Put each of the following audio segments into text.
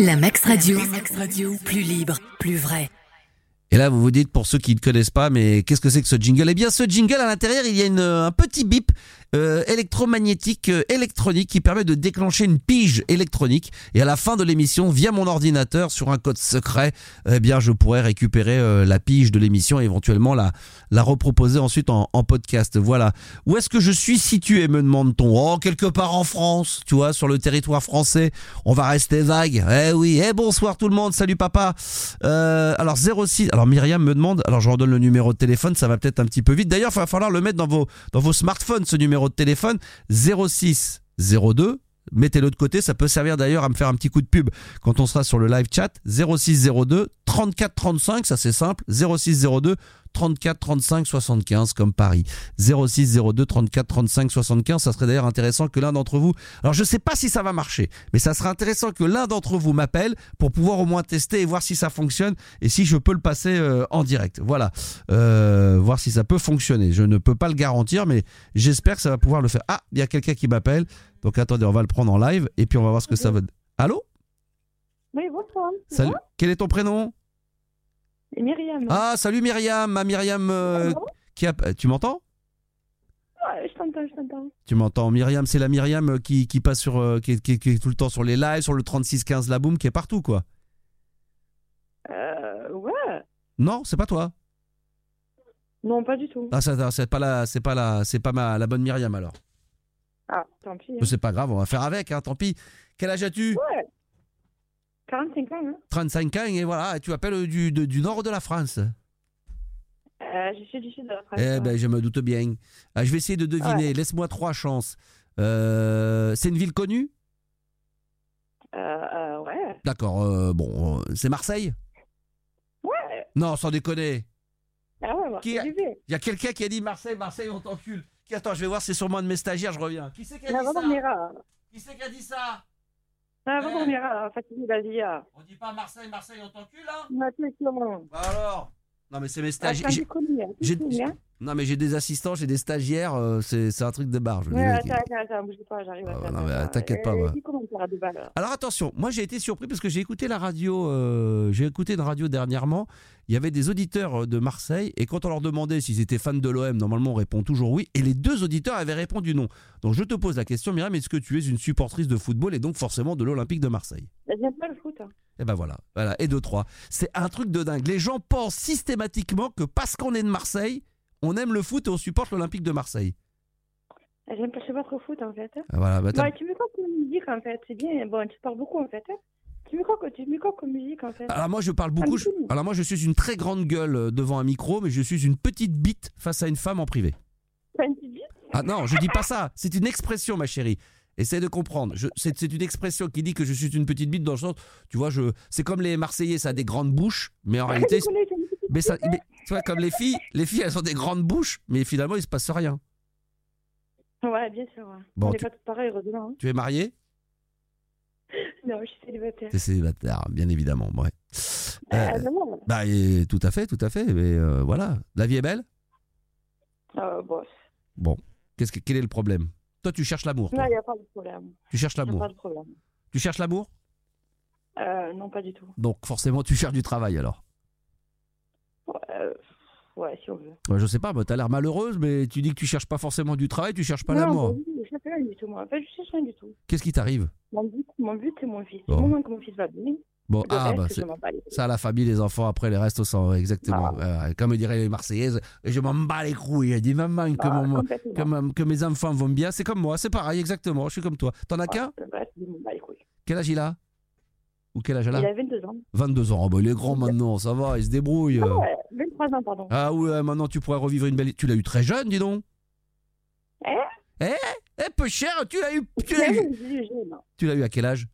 La Max Radio. Plus libre, plus vrai. Et là, vous vous dites, pour ceux qui ne connaissent pas, mais qu'est-ce que c'est que ce jingle? Eh bien, ce jingle, à l'intérieur, il y a une, un petit bip euh, électromagnétique euh, électronique qui permet de déclencher une pige électronique. Et à la fin de l'émission, via mon ordinateur, sur un code secret, eh bien, je pourrais récupérer euh, la pige de l'émission et éventuellement la, la reproposer ensuite en, podcast. Voilà. Où est-ce que je suis situé, me demande-t-on Oh, quelque part en France, tu vois, sur le territoire français. On va rester vague. Eh oui. Eh bonsoir tout le monde. Salut papa. Alors 06. Alors Myriam me demande. Alors je redonne le numéro de téléphone. Ça va peut-être un petit peu vite. D'ailleurs, il va falloir le mettre dans vos dans vos smartphones ce numéro de téléphone 06 02 Mettez-le de côté, ça peut servir d'ailleurs à me faire un petit coup de pub quand on sera sur le live chat 0602 34 35, ça c'est simple, 0602 34 35 75 comme Paris. 0602 34 35 75, ça serait d'ailleurs intéressant que l'un d'entre vous. Alors je sais pas si ça va marcher, mais ça serait intéressant que l'un d'entre vous m'appelle pour pouvoir au moins tester et voir si ça fonctionne et si je peux le passer euh, en direct. Voilà, euh, voir si ça peut fonctionner. Je ne peux pas le garantir, mais j'espère que ça va pouvoir le faire. Ah, il y a quelqu'un qui m'appelle. Donc attendez, on va le prendre en live et puis on va voir ce que ça va. Allô? Oui, bonsoir. Salut. Quel est ton prénom? Et Myriam. Ah, salut Myriam, ma Myriam euh, qui a... Tu m'entends? Ouais, je t'entends, je t'entends. Tu m'entends Myriam, c'est la Myriam euh, qui, qui passe sur euh, qui, est- qui est- qui est tout le temps sur les lives, sur le 3615 la boom qui est partout quoi. Euh, ouais. Non, c'est pas toi. Non, pas du tout. Ah c'est pas la c'est pas la c'est pas ma la bonne Myriam alors. Ah, tant pis. hein. C'est pas grave, on va faire avec hein, tant pis. Quel âge as-tu? Ouais. 45 ans, hein. 35 ans et voilà, et tu appelles du, de- du nord de la France? Euh, je suis du sud de la France. Eh ouais. ben, je me doute bien. Ah, je vais essayer de deviner. Laisse-moi trois chances. Euh, c'est une ville connue? Euh, euh, ouais. D'accord. bon, c'est Marseille? Ouais. Non, sans déconner. Ah ouais, a- vais. Il y a quelqu'un qui a dit Marseille, Marseille, on t'encule. Attends, je vais voir, c'est sûrement un de mes stagiaires, je reviens. Qui c'est qui a dit ça dormira. Qui c'est qui a dit ça. Fatigué, vas-y. ah. On dit pas Marseille, Marseille, on t'encule, hein. Bah alors Non, mais c'est mes Ah, stagiaires. Non, mais j'ai des assistants, j'ai des stagiaires, euh, c'est c'est un truc de veux Ouais, dire, attends, qui- attends, attends, bouge pas, j'arrive à Ah, faire non, mais ça. t'inquiète pas, moi. Alors. Attention, moi j'ai été surpris parce que j'ai écouté la radio, euh, j'ai écouté une radio dernièrement. Il y avait des auditeurs euh, de Marseille et quand on leur demandait s'ils étaient fans de l'OM, normalement on répond toujours oui. Et les deux auditeurs avaient répondu non. Donc je te pose la question, Myriam, est-ce que tu es une supportrice de football et donc forcément de l'Olympique de Marseille? Bah, J'aime pas le foot. hein. Et ben voilà, voilà. Et deux trois. C'est un truc de dingue. Les gens pensent systématiquement que parce qu'on est de Marseille, on aime le foot et on supporte l'Olympique de Marseille. Ah, J'aime pas, je sais pas trop foot en fait. Ah, Voilà. bah, Bah, tu mets quoi comme musique en fait C'est bien. Bon, tu parles beaucoup en fait. hein. Tu mets quoi, tu mets quoi comme musique en fait Alors moi je parle beaucoup. Ah, je-. Alors moi je suis une très grande gueule euh, devant un micro, mais je suis une petite bite face à une femme en privé. Une petite bite Ah non, je dis pas ça. C'est une expression, ma chérie. Essaye de comprendre. C'est une expression qui dit que je suis une petite bite dans le sens, tu vois, je. C'est comme les Marseillais, ça a des grandes bouches, mais en réalité, connais, une petite mais ça, mais, tu vois, comme les filles, les filles, elles ont des grandes bouches, mais finalement, il se passe rien. Ouais, bien sûr. ouais. Bon, On n'est tu- pas tous pareils, heureusement. hein. Tu es marié Non, je suis célibataire. T'es célibataire, bien évidemment. Ouais. Ah, Euh, non, non. bah, et tout à fait, tout à fait. Mais euh, voilà, la vie est belle? Ah, boss. Bon, qu'est-ce que, quel est le problème? Toi, tu cherches l'amour. Non, il n'y a pas de problème. Tu cherches l'amour. pas de problème. Tu cherches l'amour? Euh, non, pas du tout. Donc forcément, tu cherches du travail alors. Euh, ouais, si on veut. Ouais, je sais pas, bah, t'as l'air malheureuse, mais tu dis que tu cherches pas forcément du travail, tu cherches pas l'amour. bah je cherche rien du tout, moi. En fait, je cherche rien du tout. Qu'est-ce qui t'arrive? Mon but, mon but c'est mon fils. Bon. Du moment que mon fils va bien, Bon, ah reste, bah c'est ça la famille, les enfants, après les restes au sang, exactement. Ah. Comme diraient les Marseillaises, je m'en bats les couilles. Dis maman que, Ah, mon- que, ma- que mes enfants vont bien, c'est comme moi, c'est pareil, exactement, je suis comme toi. T'en as qu'un? bats les couilles. Quel âge il a? Ou quel âge elle Il a a 22 ans. 22 ans, oh, bah, il est grand maintenant, ça va, il se débrouille. Ah ouais, 23 ans, pardon. Ah ouais, maintenant tu pourrais revivre une belle... Tu l'as eu très jeune, dis donc Eh? Eh, peu cher, tu l'as eu... Tu l'as eu... eu. Tu l'as eu à quel âge?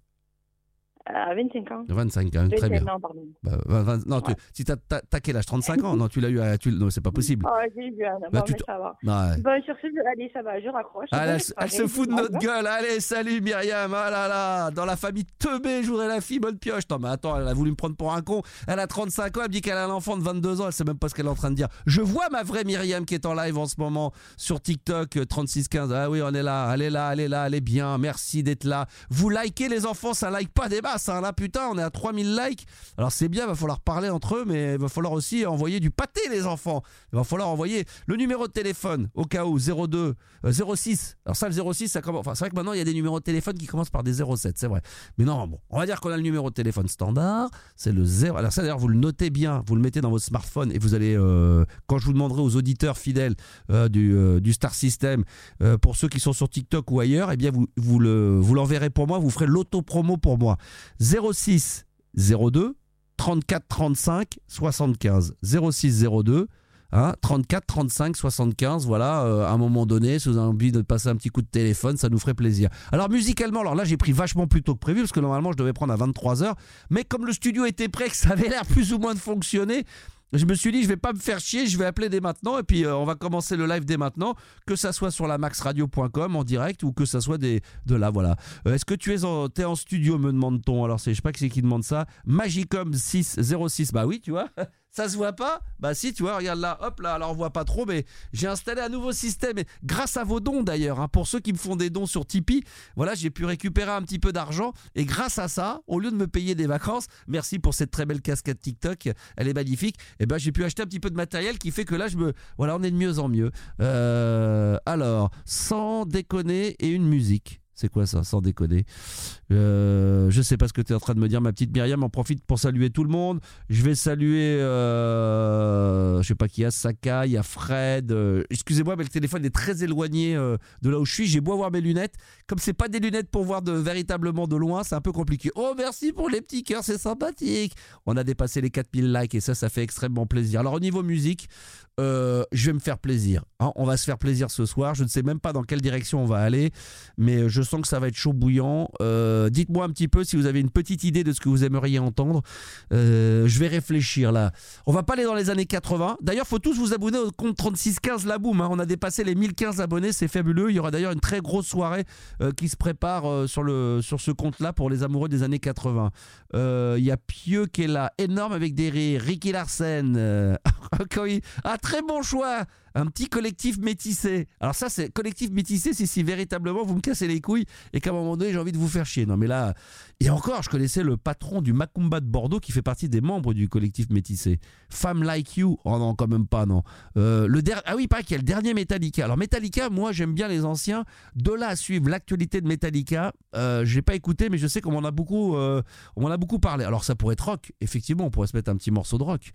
À 25 ans. 25 ans, très 21 bien. ans, pardon. Bah, vingt- vingt- non, tu- Ouais. si t'as, t'as- quel âge? 35 ans? Non, tu l'as eu à. Tu, non, c'est pas possible. Ah, j'ai eu un. Bah, Bon, mais ça va. Ouais. Bon, sur ce, allez, ça va, je raccroche. Ah, elle, elle se- fout de notre gueule. Allez, salut Myriam. Ah là là. Dans la famille Teubé, je voudrais la fille bonne pioche. Non, mais attends, elle a voulu me prendre pour un con. Elle a 35 ans. Elle me dit qu'elle a un enfant de 22 ans. Elle sait même pas ce qu'elle est en train de dire. Je vois ma vraie Myriam qui est en live en ce moment sur TikTok euh, 3615. Ah oui, on est là. Elle est là, elle est là, elle est bien. Merci d'être là. Vous likez les enfants, ça like pas des masses. Ça. Là, putain, on est à 3000 likes. Alors c'est bien, il va falloir parler entre eux, mais il va falloir aussi envoyer du pâté, les enfants. Il va falloir envoyer le numéro de téléphone au cas où 02 euh, 06. Alors ça, le 06, ça commence. Enfin, c'est vrai que maintenant il y a des numéros de téléphone qui commencent par des 07, c'est vrai. Mais non, bon, on va dire qu'on a le numéro de téléphone standard. C'est le 0. Alors ça, d'ailleurs, vous le notez bien, vous le mettez dans votre smartphone et vous allez, euh, quand je vous demanderai aux auditeurs fidèles euh, du, euh, du Star System, euh, pour ceux qui sont sur TikTok ou ailleurs, eh bien vous, vous le, vous l'enverrez pour moi, vous ferez l'auto-promo pour moi. 06 02 34 35 75 06 02 Hein, 34 35 75 voilà euh, à un moment donné si vous avez envie de passer un petit coup de téléphone ça nous ferait plaisir. Alors musicalement alors là j'ai pris vachement plus tôt que prévu parce que normalement je devais prendre à 23h mais comme le studio était prêt que ça avait l'air plus ou moins de fonctionner je me suis dit, je vais pas me faire chier, je vais appeler dès maintenant et puis euh, on va commencer le live dès maintenant, que ça soit sur la maxradio.com en direct ou que ça soit des, de là, voilà. Euh, Est-ce que tu es en, en studio, me demande-t-on Alors, je sais pas qui c'est qui demande ça. Magicom 606, bah oui, tu vois. Ça se voit pas Bah si, tu vois, regarde là, hop là, alors on voit pas trop, mais j'ai installé un nouveau système, et grâce à vos dons d'ailleurs, hein, pour ceux qui me font des dons sur Tipeee, voilà, j'ai pu récupérer un petit peu d'argent, et grâce à ça, au lieu de me payer des vacances, merci pour cette très belle casquette TikTok, elle est magnifique, et ben j'ai pu acheter un petit peu de matériel qui fait que là, je me, voilà, on est de mieux en mieux. Euh, alors, sans déconner, et une musique. C'est quoi ça, sans déconner euh, Je sais pas ce que tu es en train de me dire, ma petite Myriam. En profite pour saluer tout le monde. Je vais saluer, euh, je sais pas qui a, Saka, il y a Fred. euh, Excusez-moi, mais le téléphone est très éloigné euh, de là où je suis. J'ai beau avoir mes lunettes. Comme c'est pas des lunettes pour voir de, véritablement de loin, c'est un peu compliqué. Oh, merci pour les petits cœurs, c'est sympathique. On a dépassé les 4000 likes et ça, ça fait extrêmement plaisir. Alors, au niveau musique, euh, je vais me faire plaisir. hein. on va se faire plaisir ce soir. Je ne sais même pas dans quelle direction on va aller, mais je sens que ça va être chaud bouillant. Euh, Dites-moi un petit peu si vous avez une petite idée de ce que vous aimeriez entendre. Euh, je vais réfléchir là. On va pas aller dans les années 80. D'ailleurs, faut tous vous abonner au compte 3615 La Boum. hein. On a dépassé les 1015 abonnés, c'est fabuleux. Il y aura d'ailleurs une très grosse soirée euh, qui se prépare euh, sur, le, sur ce compte-là pour les amoureux des années 80. Euh, Il y a Pieux qui est là, énorme avec des rires. Ricky Larsen. euh, Ah, très bon choix un petit collectif métissé. Alors ça, c'est collectif métissé, c'est si véritablement vous me cassez les couilles et qu'à un moment donné, j'ai envie de vous faire chier. Non mais là, et encore, je connaissais le patron du Macumba de Bordeaux qui fait partie des membres du collectif métissé. Femme Like You, oh non, quand même pas, non. Euh, le Ah oui, pas qu'il y a le dernier Metallica. Alors Metallica, moi j'aime bien les anciens. De là à suivre l'actualité de Metallica, euh, j'ai pas écouté, mais je sais qu'on m'en a beaucoup, euh, on m'en a beaucoup parlé. Alors ça pourrait être rock, effectivement, on pourrait se mettre un petit morceau de rock.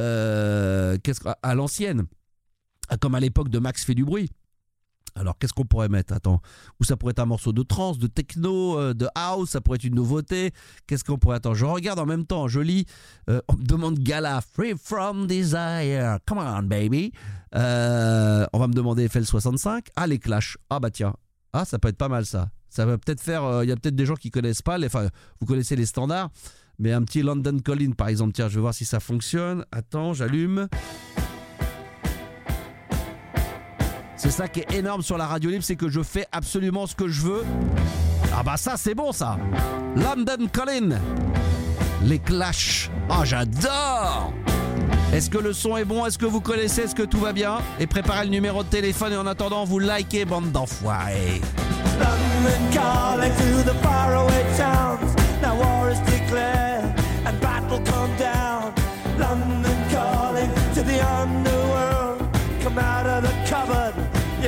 Euh, que- à l'ancienne. Ah, comme à l'époque de Max fait du bruit. Alors qu'est-ce qu'on pourrait mettre? Attends, ou ça pourrait être un morceau de trance, de techno, euh, de house, ça pourrait être une nouveauté. Qu'est-ce qu'on pourrait Attends, je regarde en même temps, je lis. euh, on me demande Gala, Free from Desire, come on baby. Euh, on va me demander FL65. Ah les Clash. Ah bah tiens, ah ça peut être pas mal ça. Ça va peut-être faire. Il y a peut-être des gens qui connaissent pas. Enfin, vous connaissez les standards, mais un petit London Calling par exemple. Tiens, je vais voir si ça fonctionne. Attends, j'allume. C'est ça qui est énorme sur la radio libre, c'est que je fais absolument ce que je veux. Ah bah ça c'est bon ça. London Calling. Les Clash. Ah j'adore. Est-ce que le son est bon? Est-ce que vous connaissez? Est-ce que tout va bien? Et préparez le numéro de téléphone et en attendant vous likez bande d'enfoirés. London the.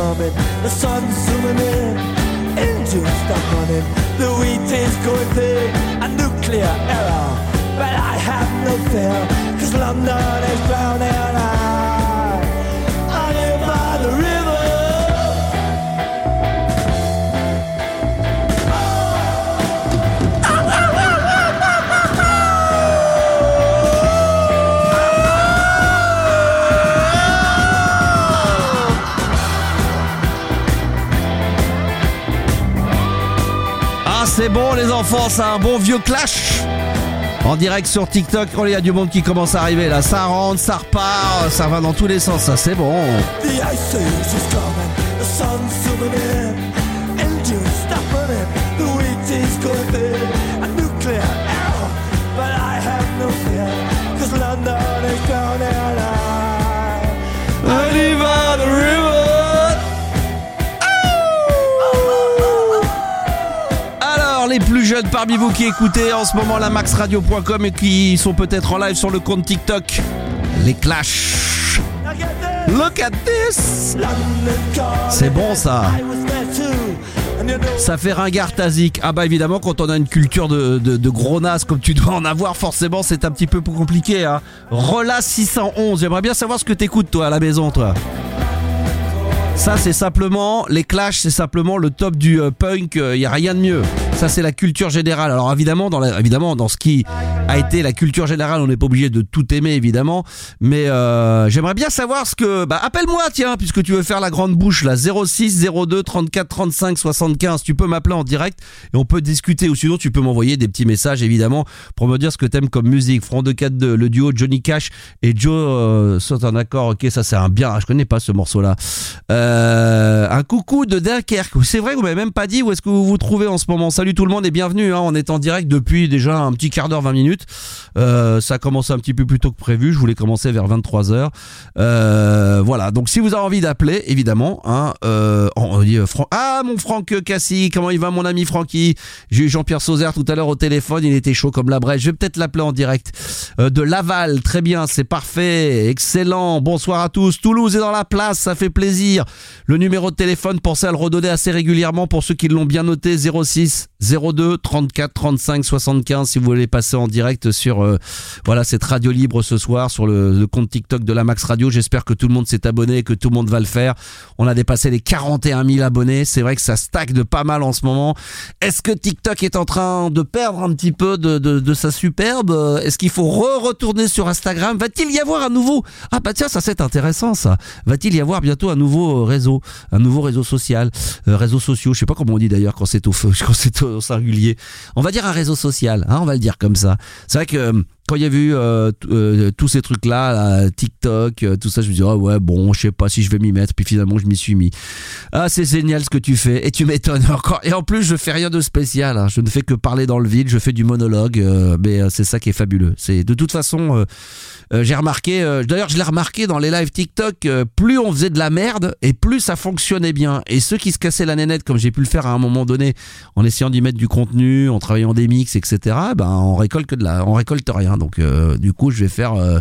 coming, the sun's zooming in. engine stop running. The wheat is going through a nuclear error. But I have no fear, cause London is drowning. I, c'est bon, les enfants, c'est un bon vieux clash. En direct sur TikTok, oh, il y a du monde qui commence à arriver là. Ça rentre, ça repart, ça va dans tous les sens, ça c'est bon. Jeunes parmi vous qui écoutez en ce moment la maxradio.com et qui sont peut-être en live sur le compte TikTok, les this. Look at this. C'est bon, ça. Ça fait ringard tasique. Ah bah évidemment quand on a une culture de, de, gros nas comme tu dois en avoir, forcément c'est un petit peu plus compliqué. Hein. Rola 611, j'aimerais bien savoir ce que t'écoutes toi à la maison toi. Ça c'est simplement, les clashs c'est simplement le top du euh, punk, il y a rien de mieux. Ça c'est la culture générale. Alors évidemment dans, évidemment dans ce qui a été la culture générale, on n'est pas obligé de tout aimer évidemment, mais euh, j'aimerais bien savoir ce que... Bah appelle-moi tiens, puisque tu veux faire la grande bouche là, 06 02 34 35 75, tu peux m'appeler en direct et on peut discuter ou sinon tu peux m'envoyer des petits messages évidemment pour me dire ce que t'aimes comme musique. Front de 4 2, le duo Johnny Cash et Joe euh, sont en accord, ok ça c'est un bien, je connais pas ce morceau là. Euh, un coucou de Dunkerque. C'est vrai, vous m'avez même pas dit où est-ce que vous vous trouvez en ce moment. Salut tout le monde et bienvenue. Hein. On est en direct depuis déjà un petit quart d'heure, 20 minutes. Euh, ça a commencé un petit peu plus tôt que prévu. Je voulais commencer vers 23 heures. Euh, voilà. Donc si vous avez envie d'appeler, évidemment, hein, euh, on dit euh, ah mon Franck Cassis, comment il va mon ami Francky? J'ai eu Jean-Pierre Sauzère tout à l'heure au téléphone. Il était chaud comme la brèche. Je vais peut-être l'appeler en direct. Euh, de Laval, très bien, c'est parfait, excellent. Bonsoir à tous. Toulouse est dans la place, ça fait plaisir. Le numéro de téléphone, pensez à le redonner assez régulièrement pour ceux qui l'ont bien noté 06 02 34 35 75 si vous voulez passer en direct sur euh, voilà cette radio libre ce soir sur le, compte TikTok de la Max Radio. J'espère que tout le monde s'est abonné et que tout le monde va le faire. On a dépassé les 41 000 abonnés. C'est vrai que ça stack de pas mal en ce moment. Est-ce que TikTok est en train de perdre un petit peu de, sa superbe? Est-ce qu'il faut re-retourner sur Instagram? Va-t-il y avoir un nouveau? Ah bah tiens, ça c'est intéressant ça. Va-t-il y avoir bientôt un nouveau réseau, un nouveau réseau social, euh, réseaux sociaux Je sais pas comment on dit d'ailleurs quand c'est au quand c'est au singulier. On va dire un réseau social, hein, on va le dire comme ça. C'est vrai que euh, quand il y a vu euh, euh, tous ces trucs là, TikTok, euh, tout ça, je me dis ah ouais bon, je sais pas si je vais m'y mettre. Puis finalement, je m'y suis mis. Ah c'est génial ce que tu fais et tu m'étonnes encore. Et en plus, je fais rien de spécial. hein. Je ne fais que parler dans le vide. Je fais du monologue, euh, mais euh, c'est ça qui est fabuleux. C'est de toute façon. euh, euh, j'ai remarqué, euh, d'ailleurs je l'ai remarqué dans les lives TikTok, euh, plus on faisait de la merde et plus ça fonctionnait bien. Et ceux qui se cassaient la nénette, comme j'ai pu le faire à un moment donné, en essayant d'y mettre du contenu, en travaillant des mix, etc. Ben on récolte que de la, on récolte rien. Donc euh, du coup je vais faire, euh,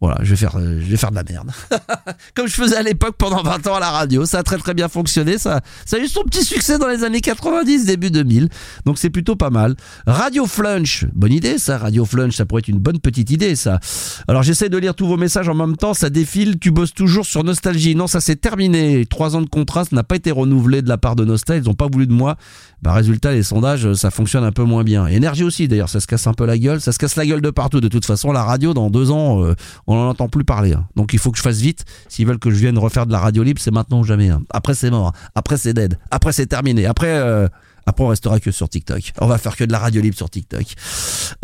voilà, je vais faire, euh, je vais faire de la merde. comme je faisais à l'époque pendant 20 ans à la radio, ça a très très bien fonctionné. Ça, ça a eu son petit succès dans les années 90, début 2000. Donc c'est plutôt pas mal. Radio Flunch, bonne idée ça. Radio Flunch, ça pourrait être une bonne petite idée ça. Alors j'essaie de lire tous vos messages en même temps, ça défile. Tu bosses toujours sur Nostalgie. Non, ça c'est terminé. Trois ans de contrat, ça n'a pas été renouvelé de la part de Nostal. Ils n'ont pas voulu de moi. Bah résultat, les sondages, ça fonctionne un peu moins bien. Énergie aussi d'ailleurs, ça se casse un peu la gueule. Ça se casse la gueule de partout. De toute façon, la radio dans deux ans, euh, on n'en entend plus parler. hein. Donc il faut que je fasse vite. S'ils veulent que je vienne refaire de la radio libre, c'est maintenant ou jamais. hein. Après c'est mort. Après c'est dead. Après c'est terminé. Après. euh, après, on restera que sur TikTok. On va faire que de la radio libre sur TikTok.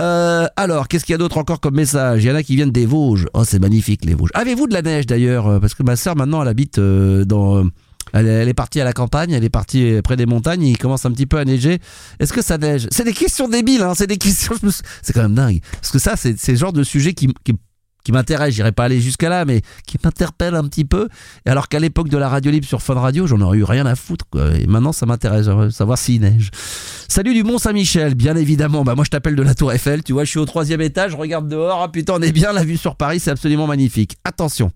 Euh, alors, qu'est-ce qu'il y a d'autre encore comme message? Il y en a qui viennent des Vosges. Oh, c'est magnifique, les Vosges. Avez-vous de la neige d'ailleurs? Parce que ma sœur, maintenant, elle habite dans... Elle est, partie à la campagne, elle est partie près des montagnes, il commence un petit peu à neiger. Est-ce que ça neige? C'est des questions débiles, hein, c'est des questions. C'est quand même dingue. Parce que ça, c'est le genre de sujet qui, qui, qui m'intéresse. J'irai pas aller jusqu'à là, mais qui m'interpelle un petit peu. Et alors qu'à l'époque de la radio libre sur Fun Radio, j'en aurais eu rien à foutre. Et maintenant, ça m'intéresse, savoir s'il neige. Salut du Mont Saint-Michel, bien évidemment. Bah moi, je t'appelle de la Tour Eiffel. Tu vois, je suis au troisième étage, je regarde dehors. Ah putain, on est bien. La vue sur Paris, c'est absolument magnifique. Attention.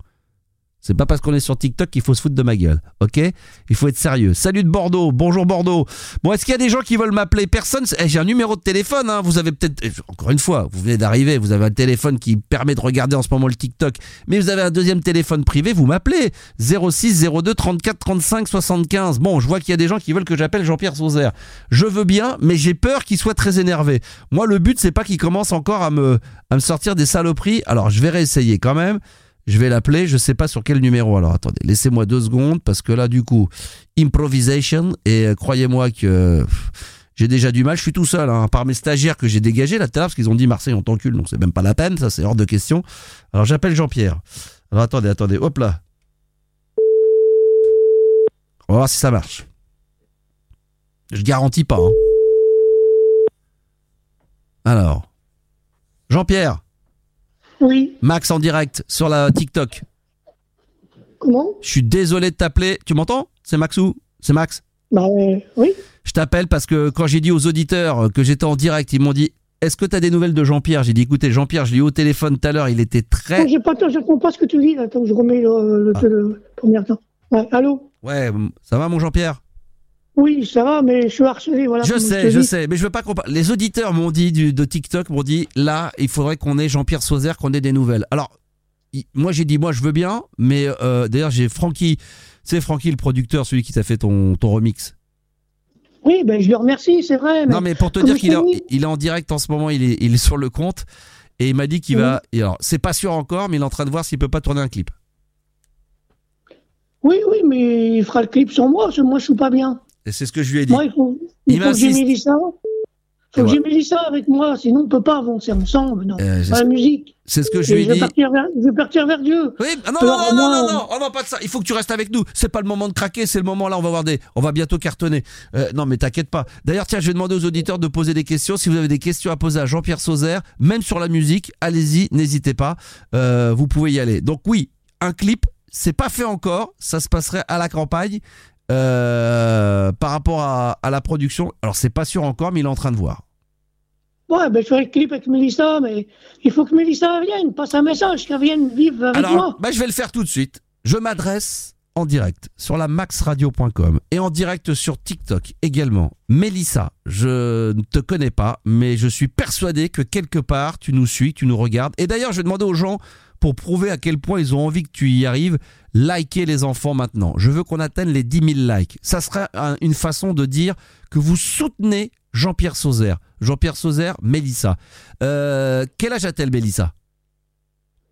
C'est pas parce qu'on est sur TikTok qu'il faut se foutre de ma gueule, ok? Il faut être sérieux. Salut de Bordeaux, bonjour Bordeaux. Bon, est-ce qu'il y a des gens qui veulent m'appeler? Personne. Eh, J'ai un numéro de téléphone. Hein. Vous avez peut-être, eh, encore une fois, vous venez d'arriver, vous avez un téléphone qui permet de regarder en ce moment le TikTok, mais vous avez un deuxième téléphone privé. Vous m'appelez 06 02 34 35 75. Bon, je vois qu'il y a des gens qui veulent que j'appelle Jean-Pierre Sauzère. Je veux bien, mais j'ai peur qu'il soit très énervé. Moi, le but c'est pas qu'il commence encore à me à me sortir des saloperies. Alors, je vais réessayer quand même. Je vais l'appeler, je sais pas sur quel numéro. Alors attendez, laissez-moi deux secondes parce que là du coup, improvisation et euh, croyez-moi que j'ai déjà du mal. Je suis tout seul, hein, par mes stagiaires que j'ai dégagés là tout parce qu'ils ont dit Marseille on t'encule, donc c'est même pas la peine, ça c'est hors de question. Alors j'appelle Jean-Pierre. Alors attendez, attendez, hop là. On va voir si ça marche. Je garantis pas. hein. Alors, Jean-Pierre. Oui. Max en direct sur la TikTok. Comment? Je suis désolé de t'appeler. Tu m'entends? C'est Maxou C'est Max? Bah euh, oui. Je t'appelle parce que quand j'ai dit aux auditeurs que j'étais en direct, ils m'ont dit Est-ce que tu as des nouvelles de Jean-Pierre? J'ai dit Écoutez, Jean-Pierre, je l'ai eu au téléphone tout à l'heure, il était très. Oh, pas, je comprends pas ce que tu dis. Attends, je remets le, le, le premier temps. Ouais, allô? Ouais, ça va mon Jean-Pierre? Oui, ça va, mais je suis harcelé. Voilà, Je sais, je sais, mais je veux pas qu'on parle. Les auditeurs m'ont dit du, de TikTok m'ont dit là, il faudrait qu'on ait Jean-Pierre Sauzère, qu'on ait des nouvelles. Alors, il- moi j'ai dit moi je veux bien, mais euh, d'ailleurs j'ai Francky, c'est Francky le producteur, celui qui t'a fait ton, ton remix. Oui, ben je le remercie, c'est vrai. Mais... Non, mais pour te dire qu'il est, en- dit- il est en direct en ce moment, il est, il est sur le compte. Et il m'a dit qu'il va. et alors, c'est pas sûr encore, mais il est en train de voir s'il peut pas tourner un clip. Oui, oui, mais il fera le clip sans moi, parce que moi je suis pas bien. Et c'est ce que je lui ai dit. Moi, il faut, Il il faut que m'insiste. Mélissa. Il faut que voilà. Mélissa avec moi, sinon on peut pas avancer ensemble. Non. Euh, c'est Pas ce- la musique. c'est ce que je lui ai je, dit. partir vers, je vais partir vers Dieu. Oui, ah non, non, non, non, moi, non, non, oh non, pas de ça. Il faut que tu restes avec nous. C'est pas le moment de craquer, c'est le moment là. On va voir des, on va bientôt cartonner. Euh, non, mais t'inquiète pas. D'ailleurs, tiens, je vais demander aux auditeurs de poser des questions. Si vous avez des questions à poser à Jean-Pierre Sauzère, même sur la musique, allez-y, n'hésitez pas. Euh, vous pouvez y aller. Donc oui, un clip, c'est pas fait encore. Ça se passerait à la campagne. Euh, par rapport à, à la production, alors c'est pas sûr encore, mais il est en train de voir. Ouais, ben je ferai le clip avec Mélissa, mais il faut que Mélissa vienne, passe un message, qu'elle vienne vivre avec Alors, moi. bah, je vais le faire tout de suite. Je m'adresse en direct sur la maxradio.com et en direct sur TikTok également. Mélissa, je ne te connais pas, mais je suis persuadé que quelque part tu nous suis, tu nous regardes. Et d'ailleurs, je vais demander aux gens, pour prouver à quel point ils ont envie que tu y arrives, likez les enfants maintenant. Je veux qu'on atteigne les 10 000 likes. Ça serait un- une façon de dire que vous soutenez Jean-Pierre Sauzère. Jean-Pierre Sauzère, Mélissa. Euh, quel âge a-t-elle, Mélissa?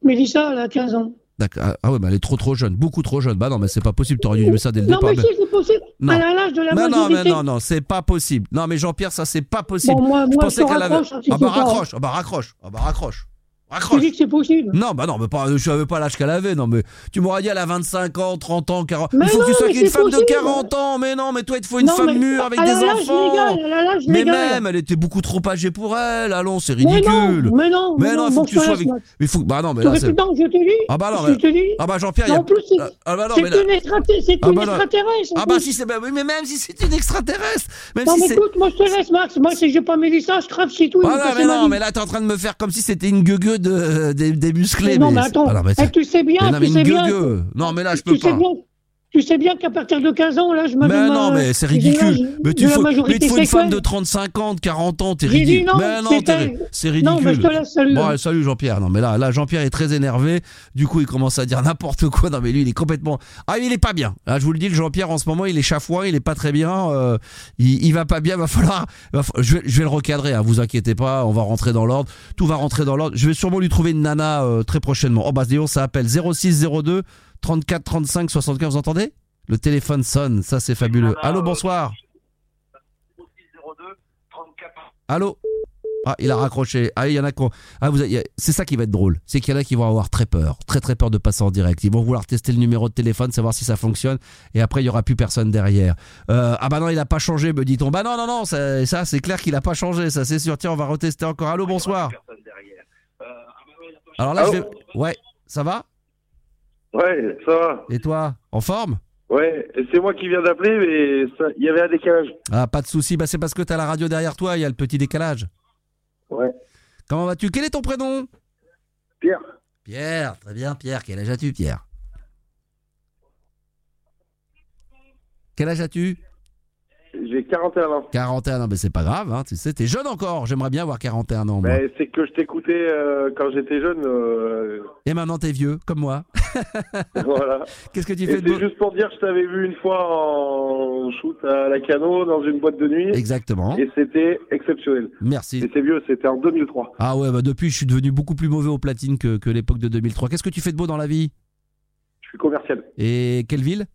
Mélissa, elle a 15 ans. D'accord. Ah- Ah ouais, mais elle est trop trop jeune, beaucoup trop jeune. Bah non, mais c'est pas possible, t'aurais dû dire ça dès le Non, départ. mais si, c'est possible. Non. Elle a l'âge de la mais non, mais non, non, c'est pas possible. Non, mais Jean-Pierre, ça c'est pas possible. Bon, moi, je moi, pensais je te qu'elle avait. hein, Ah bah raccroche, ah bah raccroche, ah bah raccroche. Je Raccroche. dis que c'est possible. Non, bah non, mais pas, je savais pas l'âge qu'elle avait, non, mais tu m'aurais dit elle a 25 ans, 30 ans, 40. Mais il faut que tu non, sois mais avec une femme de possible. 40 ans, mais non, mais toi il te faut une Non, femme mais mûre avec des enfants. légal, elle a l'âge mais même, elle était beaucoup trop âgée pour elle, allons, c'est Mais non, ridicule. mais non, Mais non, il faut bon, que tu je sois avec. Max. Il faut Bah non, mais Tu là c'est. que- non, je te dis. Ah bah non, je mais- te dis. Ah bah Jean-Pierre, il y a. En plus, c'est Ah bah non, mais une extraterrestre. C'est Ah une bah non. Ah bah plus. si c'est bah oui, mais même si c'est une extraterrestre, Non, mais écoute, moi je te laisse, Max. Moi, si j'ai pas Mélissa, je crève, c'est tout. mais ma non, mais là t'es en train de me faire comme si c'était une de des, des musclés. non, mais attends, Ah non, mais eh, c'est- tu sais bien, mais non, mais tu sais bien. Non, mais là je peux Tu sais bien, tu sais bien qu'à partir de 15 ans, là, je me Mais non, ma- mais c'est j'ai ridicule. Mais tu faut, mais faut une femme de 35 ans, de 40 ans, t'es ridicule. non, mais non, c'est ridicule. Non, mais je te laisse, salut. Bon, allez, salut Jean-Pierre. Non, mais là, là, Jean-Pierre est très énervé. Du coup, il commence à dire n'importe quoi. Non, mais lui, il est complètement. Ah, il est pas bien. Là, je vous le dis, le Jean-Pierre, en ce moment, il est chafouin, il est pas très bien. euh, il, il va pas bien. Va falloir. va je, vais, je vais le recadrer. Hein, vous inquiétez pas. On va rentrer dans l'ordre. Tout va rentrer dans l'ordre. Je vais sûrement lui trouver une nana euh, très prochainement. Oh, bah, dis donc, ça appelle 0602 34 35 75. Vous entendez? Le téléphone sonne. Ça, c'est fabuleux. Allô, bonsoir. Allô? Ah, il a raccroché. Ah, il y en a qui Ah, vous avez- c'est ça qui va être drôle. C'est qu'il y en a qui vont avoir très peur. Très, très peur de passer en direct. Ils vont vouloir tester le numéro de téléphone, savoir si ça fonctionne. Et après, il y aura plus personne derrière. Euh, ah, bah non, il a pas changé, me dit-on. Bah non, non, non, ça, ça, c'est clair qu'il a pas changé. Ça, c'est sûr. Tiens, on va retester encore. Allô, bonsoir. Alors là, je vais. Ouais, ça va? Ouais, ça va. Et toi, en forme? Ouais, c'est moi qui viens d'appeler, mais il y avait un décalage. Ah, pas de souci. Bah, c'est parce que t'as la radio derrière toi, il y a le petit décalage. Ouais. Comment vas-tu? Quel est ton prénom? Pierre. Pierre, très bien, Pierre. Quel âge as-tu, Pierre? Quel âge as-tu? J'ai 41 ans. 41 ans, mais c'est pas grave, hein, tu sais, t'es jeune encore. J'aimerais bien avoir 41 ans. Mais c'est que je t'écoutais euh, quand j'étais jeune. euh, Et maintenant, t'es vieux, comme moi. voilà. Qu'est-ce que tu fais de c'est juste pour dire que je t'avais vu une fois en shoot à la cano dans une boîte de nuit. Exactement. Et c'était exceptionnel. Merci. Et c'est vieux, c'était en 2003. Ah ouais, bah depuis, je suis devenu beaucoup plus mauvais au platine que, que l'époque de 2003. Qu'est-ce que tu fais de beau dans la vie? Je suis commercial. Et quelle ville?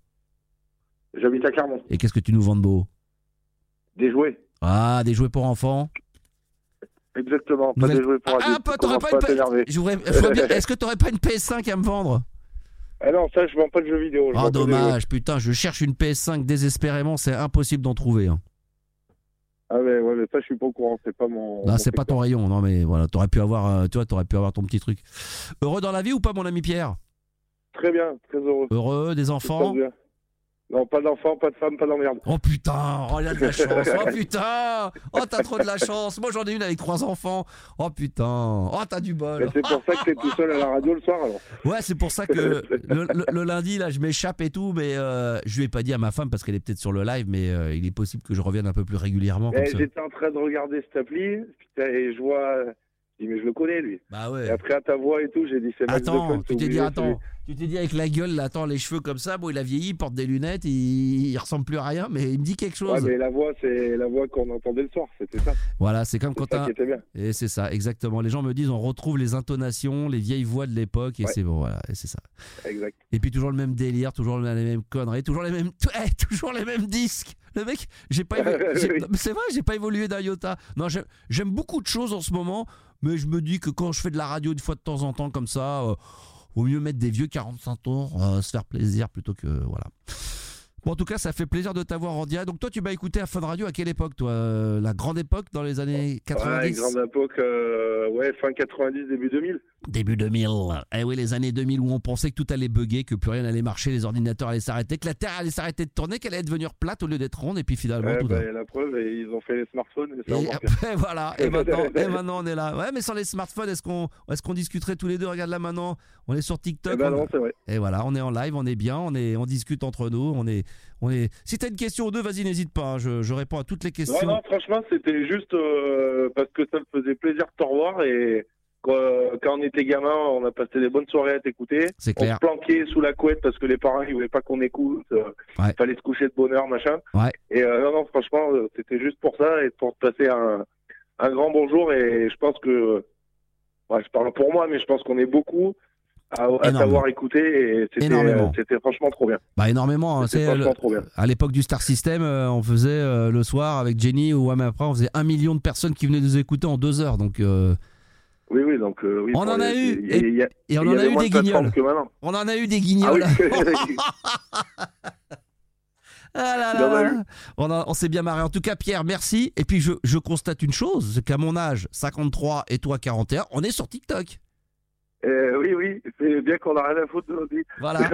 J'habite à Clermont. Et qu'est-ce que tu nous vends de beau? Des jouets. Ah, des jouets pour enfants Exactement. Pas Nouvelle- des jouets pour Ah, adultes. pas- Tu t'aurais pas une à P- t'énerver. Je voudrais- je voudrais bien- Est-ce que t'aurais pas une PS5 à me vendre? Ah non, ça, je vends pas de jeux vidéo. je jouets. dommage, putain, je cherche une PS5 désespérément, c'est impossible d'en trouver. hein. Ah ouais, ouais, mais ça, je suis pas au courant. C'est pas mon. Mon c'est pas ton rayon, non mais voilà, t'aurais pu avoir, euh, tu vois, t'aurais pu avoir ton petit truc. Heureux dans la vie ou pas, mon ami Pierre? Très bien, très heureux. Heureux, des enfants? bien. Non, pas d'enfants, pas de femmes, pas d'emmerde. Oh putain, oh il a de la chance, oh putain, oh t'as trop de la chance. Moi j'en ai une avec trois enfants. Oh putain, oh t'as du bol. c'est pour ça que t'es tout seul à la radio le soir, alors. Ouais, c'est pour ça que le, le- le lundi là, je m'échappe et tout, mais euh, je lui ai pas dit à ma femme parce qu'elle est peut-être sur le live, mais euh, il est possible que je revienne un peu plus régulièrement. J'étais en train de regarder cette appli, putain, et je vois. Mais je le connais, lui. Bah Et ouais. après, à ta voix et tout, j'ai dit, c'est Max Attends, Defun, tu t'es dit, attends, tu t'es dit avec la gueule, là, attends, les cheveux comme ça, bon, il a vieilli, il porte des lunettes, il, il ressemble plus à rien, mais il me dit quelque Ouais, chose. mais la voix, c'est la voix qu'on entendait le soir, c'était ça. Voilà, c'est comme quand ça t'as. qui était bien. Et c'est ça, exactement. Les gens me disent, on retrouve les intonations, les vieilles voix de l'époque, et Ouais. c'est bon, voilà, et c'est ça. Exact. Et puis toujours le même délire, toujours les mêmes conneries, toujours les mêmes, toujours les mêmes disques. Le mec, j'ai pas, c'est vrai, j'ai pas évolué d'un iota. Non, j'aime- beaucoup de choses en ce moment, mais je me dis que quand je fais de la radio une fois de temps en temps comme ça, euh, vaut mieux mettre des vieux 45 tours, euh, se faire plaisir plutôt que voilà. Bon, en tout cas, ça fait plaisir de t'avoir en direct. Donc toi, tu m'as écouté à Fun Radio à quelle époque, toi Euh, La grande époque dans les années Ouais, 90 grande époque, euh, ouais, fin 90, début 2000. Début 2000. Eh oui, les années 2000 où on pensait que tout allait bugger, que plus rien allait marcher, les ordinateurs allaient s'arrêter, que la Terre allait s'arrêter de tourner, qu'elle allait devenir plate au lieu d'être ronde, et puis finalement Ouais, tout bah, la preuve, et ils ont fait les smartphones, et Et après, voilà. Et maintenant, et maintenant, on est là. Ouais, mais sans les smartphones, est-ce qu'on est qu'on discuterait tous les deux? Regarde là maintenant, on est sur TikTok. Eh ben on- non, c'est vrai. Et voilà, on est en live, on est bien, on est, on discute entre nous, on est, on est. Si t'as une question ou deux, vas-y, n'hésite pas. hein, je, je réponds à toutes les questions. Non, non, franchement, c'était juste euh, parce que ça me faisait plaisir de te revoir et quand, on était gamin, on a passé des bonnes soirées à t'écouter. C'est On clair. se planquait sous la couette parce que les parents ils voulaient pas qu'on écoute. euh, Ouais. Il fallait se coucher de bonne heure, machin. Ouais. Et euh, non, non, franchement, euh, c'était juste pour ça et pour te passer un, un grand bonjour. Et je pense que, ouais, je parle pour moi, mais je pense qu'on est beaucoup à, à t'avoir écouté et c'était franchement trop bien. Bah énormément. hein, c'est, franchement le- trop bien. à l'époque du Star System, euh, on faisait euh, le soir avec Jenny ou même après, on faisait un million de personnes qui venaient nous écouter en deux heures. Donc euh, Oui, oui, donc euh, oui. On en a eu, et on en a eu des de plateformes guignols. On en a eu des Ah guignols. Ah là là. On, s'est bien marré. En tout cas, Pierre, merci. Et puis, je, je constate une chose, c'est qu'à mon âge, 53 et toi 41, on est sur TikTok. Euh, oui, oui, c'est bien qu'on a rien à foutre de. Voilà.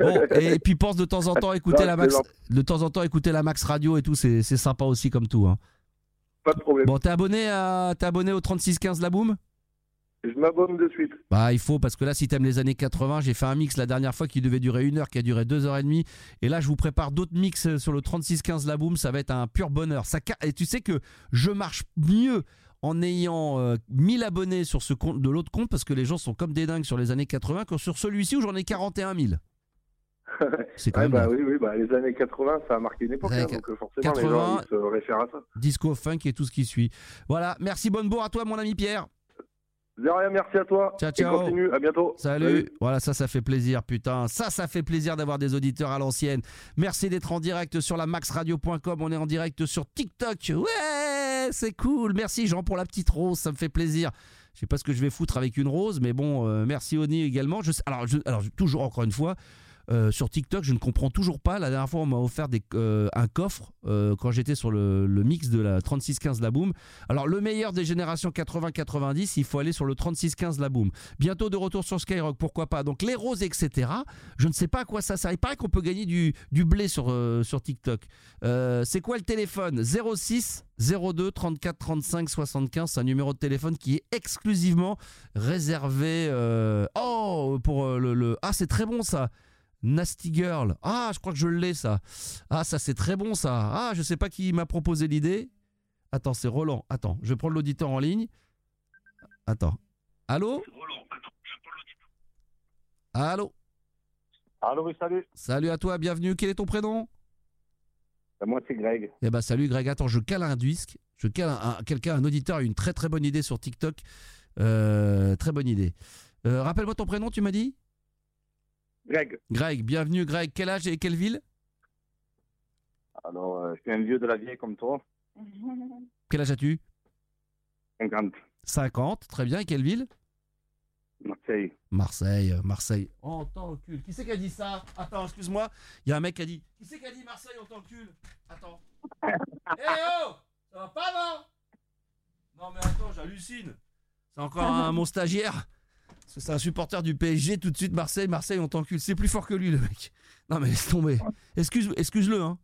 Bon, et puis pense de temps en temps écouter Non, la Max, de temps en temps écouter la Max Radio et tout, c'est c'est sympa aussi comme tout. Hein. Pas de problème. Bon, t'es abonné à t'es abonné au 3615 La Boom Je m'abonne de suite. Bah il faut parce que là si t'aimes les années 80, j'ai fait un mix la dernière fois qui devait durer une heure, qui a duré deux heures et demie. Et là je vous prépare d'autres mix sur le 3615 La Boom, ça va être un pur bonheur. Ça, et tu sais que je marche mieux en ayant euh, 1000 abonnés sur ce compte de l'autre compte parce que les gens sont comme des dingues sur les années 80 que sur celui-ci où j'en ai 41 000. C'est quand Ouais, même bah oui, oui, bah, les années 80, ça a marqué une époque. Hein, donc euh, forcément, 80, les gens ils se réfèrent à ça. disco funk et tout ce qui suit. Voilà, merci bonne bourre à toi mon ami Pierre. De rien, merci à toi. Ciao, Et ciao. continue, à bientôt. Salut. Voilà, ça, ça fait plaisir, putain. Ça, ça fait plaisir d'avoir des auditeurs à l'ancienne. Merci d'être en direct sur la maxradio.com. On est en direct sur TikTok. Ouais, c'est cool. Merci Jean pour la petite rose, ça me fait plaisir. Je sais pas ce que je vais foutre avec une rose, mais bon, euh, merci Oni également. Je alors, je- alors, toujours encore une fois. Euh, sur TikTok, je ne comprends toujours pas. La dernière fois, on m'a offert euh, un coffre euh, quand j'étais sur le, mix de la 3615 La Boom. Alors, le meilleur des générations 80-90, il faut aller sur le 3615 La Boom. Bientôt de retour sur Skyrock, pourquoi pas. Donc les roses, etc. Je ne sais pas à quoi ça sert. Il paraît qu'on peut gagner du, blé sur, TikTok. C'est quoi le téléphone? 06 02 34 35 75. C'est un numéro de téléphone qui est exclusivement réservé. oh, pour le, le- Ah, c'est très bon ça. Nasty Girl. Ah, je crois que je l'ai ça. Ah, ça c'est très bon ça. Ah, je sais pas qui m'a proposé l'idée. Attends, c'est Roland. Attends, je vais prendre l'auditeur en ligne. Attends. Allô Allô Allô, oui, salut. Salut à toi, bienvenue. Quel est ton prénom? Moi, c'est Greg. Eh ben salut Greg. Attends, je cale un disque. Je cale un, un- quelqu'un, un auditeur a une très très bonne idée sur TikTok. Euh, très bonne idée. Euh, Rappelle-moi ton prénom, tu m'as dit? Greg. Greg, bienvenue Greg. Quel âge et quelle ville? Alors, euh, je suis un vieux de la vieille comme toi. Quel âge as-tu? 50. 50, très bien. Et quelle ville? Marseille. Marseille, euh, Marseille. On t'encule. Qui c'est qui a dit ça? Attends, excuse-moi. Il y a un mec qui a dit. Qui c'est qui a dit Marseille, on t'encule Attends. Eh oh Ça va pas, non? Non, mais attends, j'hallucine. C'est encore un, mon stagiaire. Que c'est un supporter du PSG, tout de suite Marseille, Marseille, on t'encule. C'est plus fort que lui, le mec. Non, mais laisse tomber. Excuse, excuse-le, hein.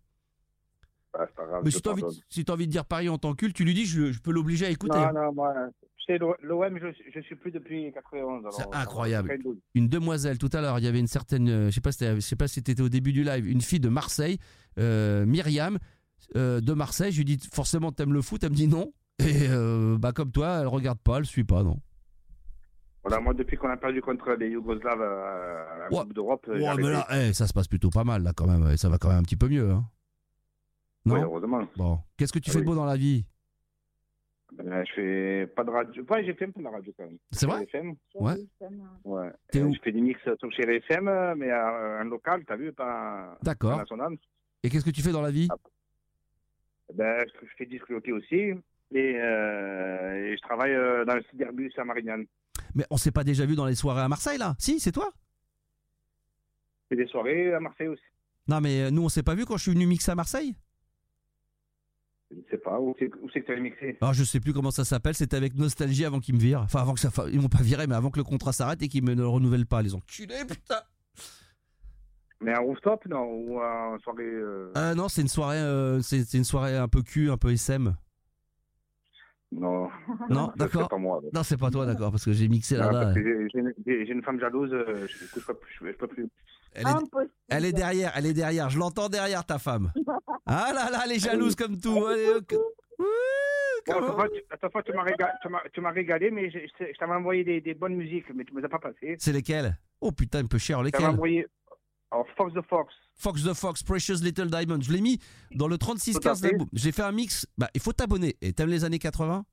Ah, c'est pas grave. Mais si t'as envie, si envie de dire Paris, on t'encule, tu lui dis, je, je peux l'obliger à écouter. Non, non, moi, l'OM, je, je suis plus depuis 91. alors, C'est incroyable. une demoiselle tout à l'heure il y avait une certaine euh, je sais pas si je sais pas si t'étais au début du live une fille de Marseille euh, Myriam euh, de Marseille je lui dis forcément t'aimes le foot elle me dit non et euh, bah comme toi elle regarde pas elle suit pas non Voilà, moi, depuis qu'on a perdu contre les Yougoslaves euh, à la Ouais. Coupe d'Europe, ouais mais là eh, ça se passe plutôt pas mal là quand même et ça va quand même un petit peu mieux hein. non heureusement. bon qu'est-ce que tu Ah fais de oui. beau dans la vie? Ben, je fais pas de radio. Ouais, j'ai fait un peu de la radio quand même. c'est vrai? FM. Ouais. Ouais. T'es Euh, où? Je fais des mix sur chez FM, mais à un local, t'as vu, pas d'accord et qu'est-ce que tu fais dans la vie? Ben, je fais disloquer aussi. Et, euh, et je travaille dans le site d'Airbus à Marignane. Mais on s'est pas déjà vu dans les soirées à Marseille là si c'est toi fais des soirées à Marseille aussi. non mais euh, nous on s'est pas vu quand je suis venu mixer à Marseille Je ne sais pas. Où c'est c'est que tu as mixé? Alors je sais plus comment ça s'appelle, c'était avec Nostalgie avant qu'ils me virent. Enfin avant que ça, ils m'ont pas viré, mais avant que le contrat s'arrête et qu'ils me le renouvellent pas, les enculés, putain. Mais en rooftop, non? Ou en soirée. euh, Euh, non, c'est une soirée, euh, c'est c'est une soirée un peu cul, un peu SM. Non. Non, Ça, c'est d'accord. pas moi. Non, c'est pas toi, d'accord, parce que j'ai mixé Non, que j'ai- une- femme jalouse, euh, je ne peux plus. Je, je peux plus. Elle est, elle est derrière, elle est derrière. Je l'entends derrière ta femme. Ah là là, elle est jalouse comme tout. Allez, ok. Ouh, Bon, cette fois, tu- m'as régalé, mais je, je, je t'avais envoyé des, des bonnes musiques, mais tu ne me les as pas passées. C'est lesquelles? Oh putain, un peu cher, Tu m'as lesquelles? envoyé. Alors, Fox the Fox. Fox the Fox, Precious Little Diamond. Je l'ai mis dans le 3615 Tout à fait. d'album. J'ai fait un mix. Bah, il faut t'abonner. Et t'aimes les années 80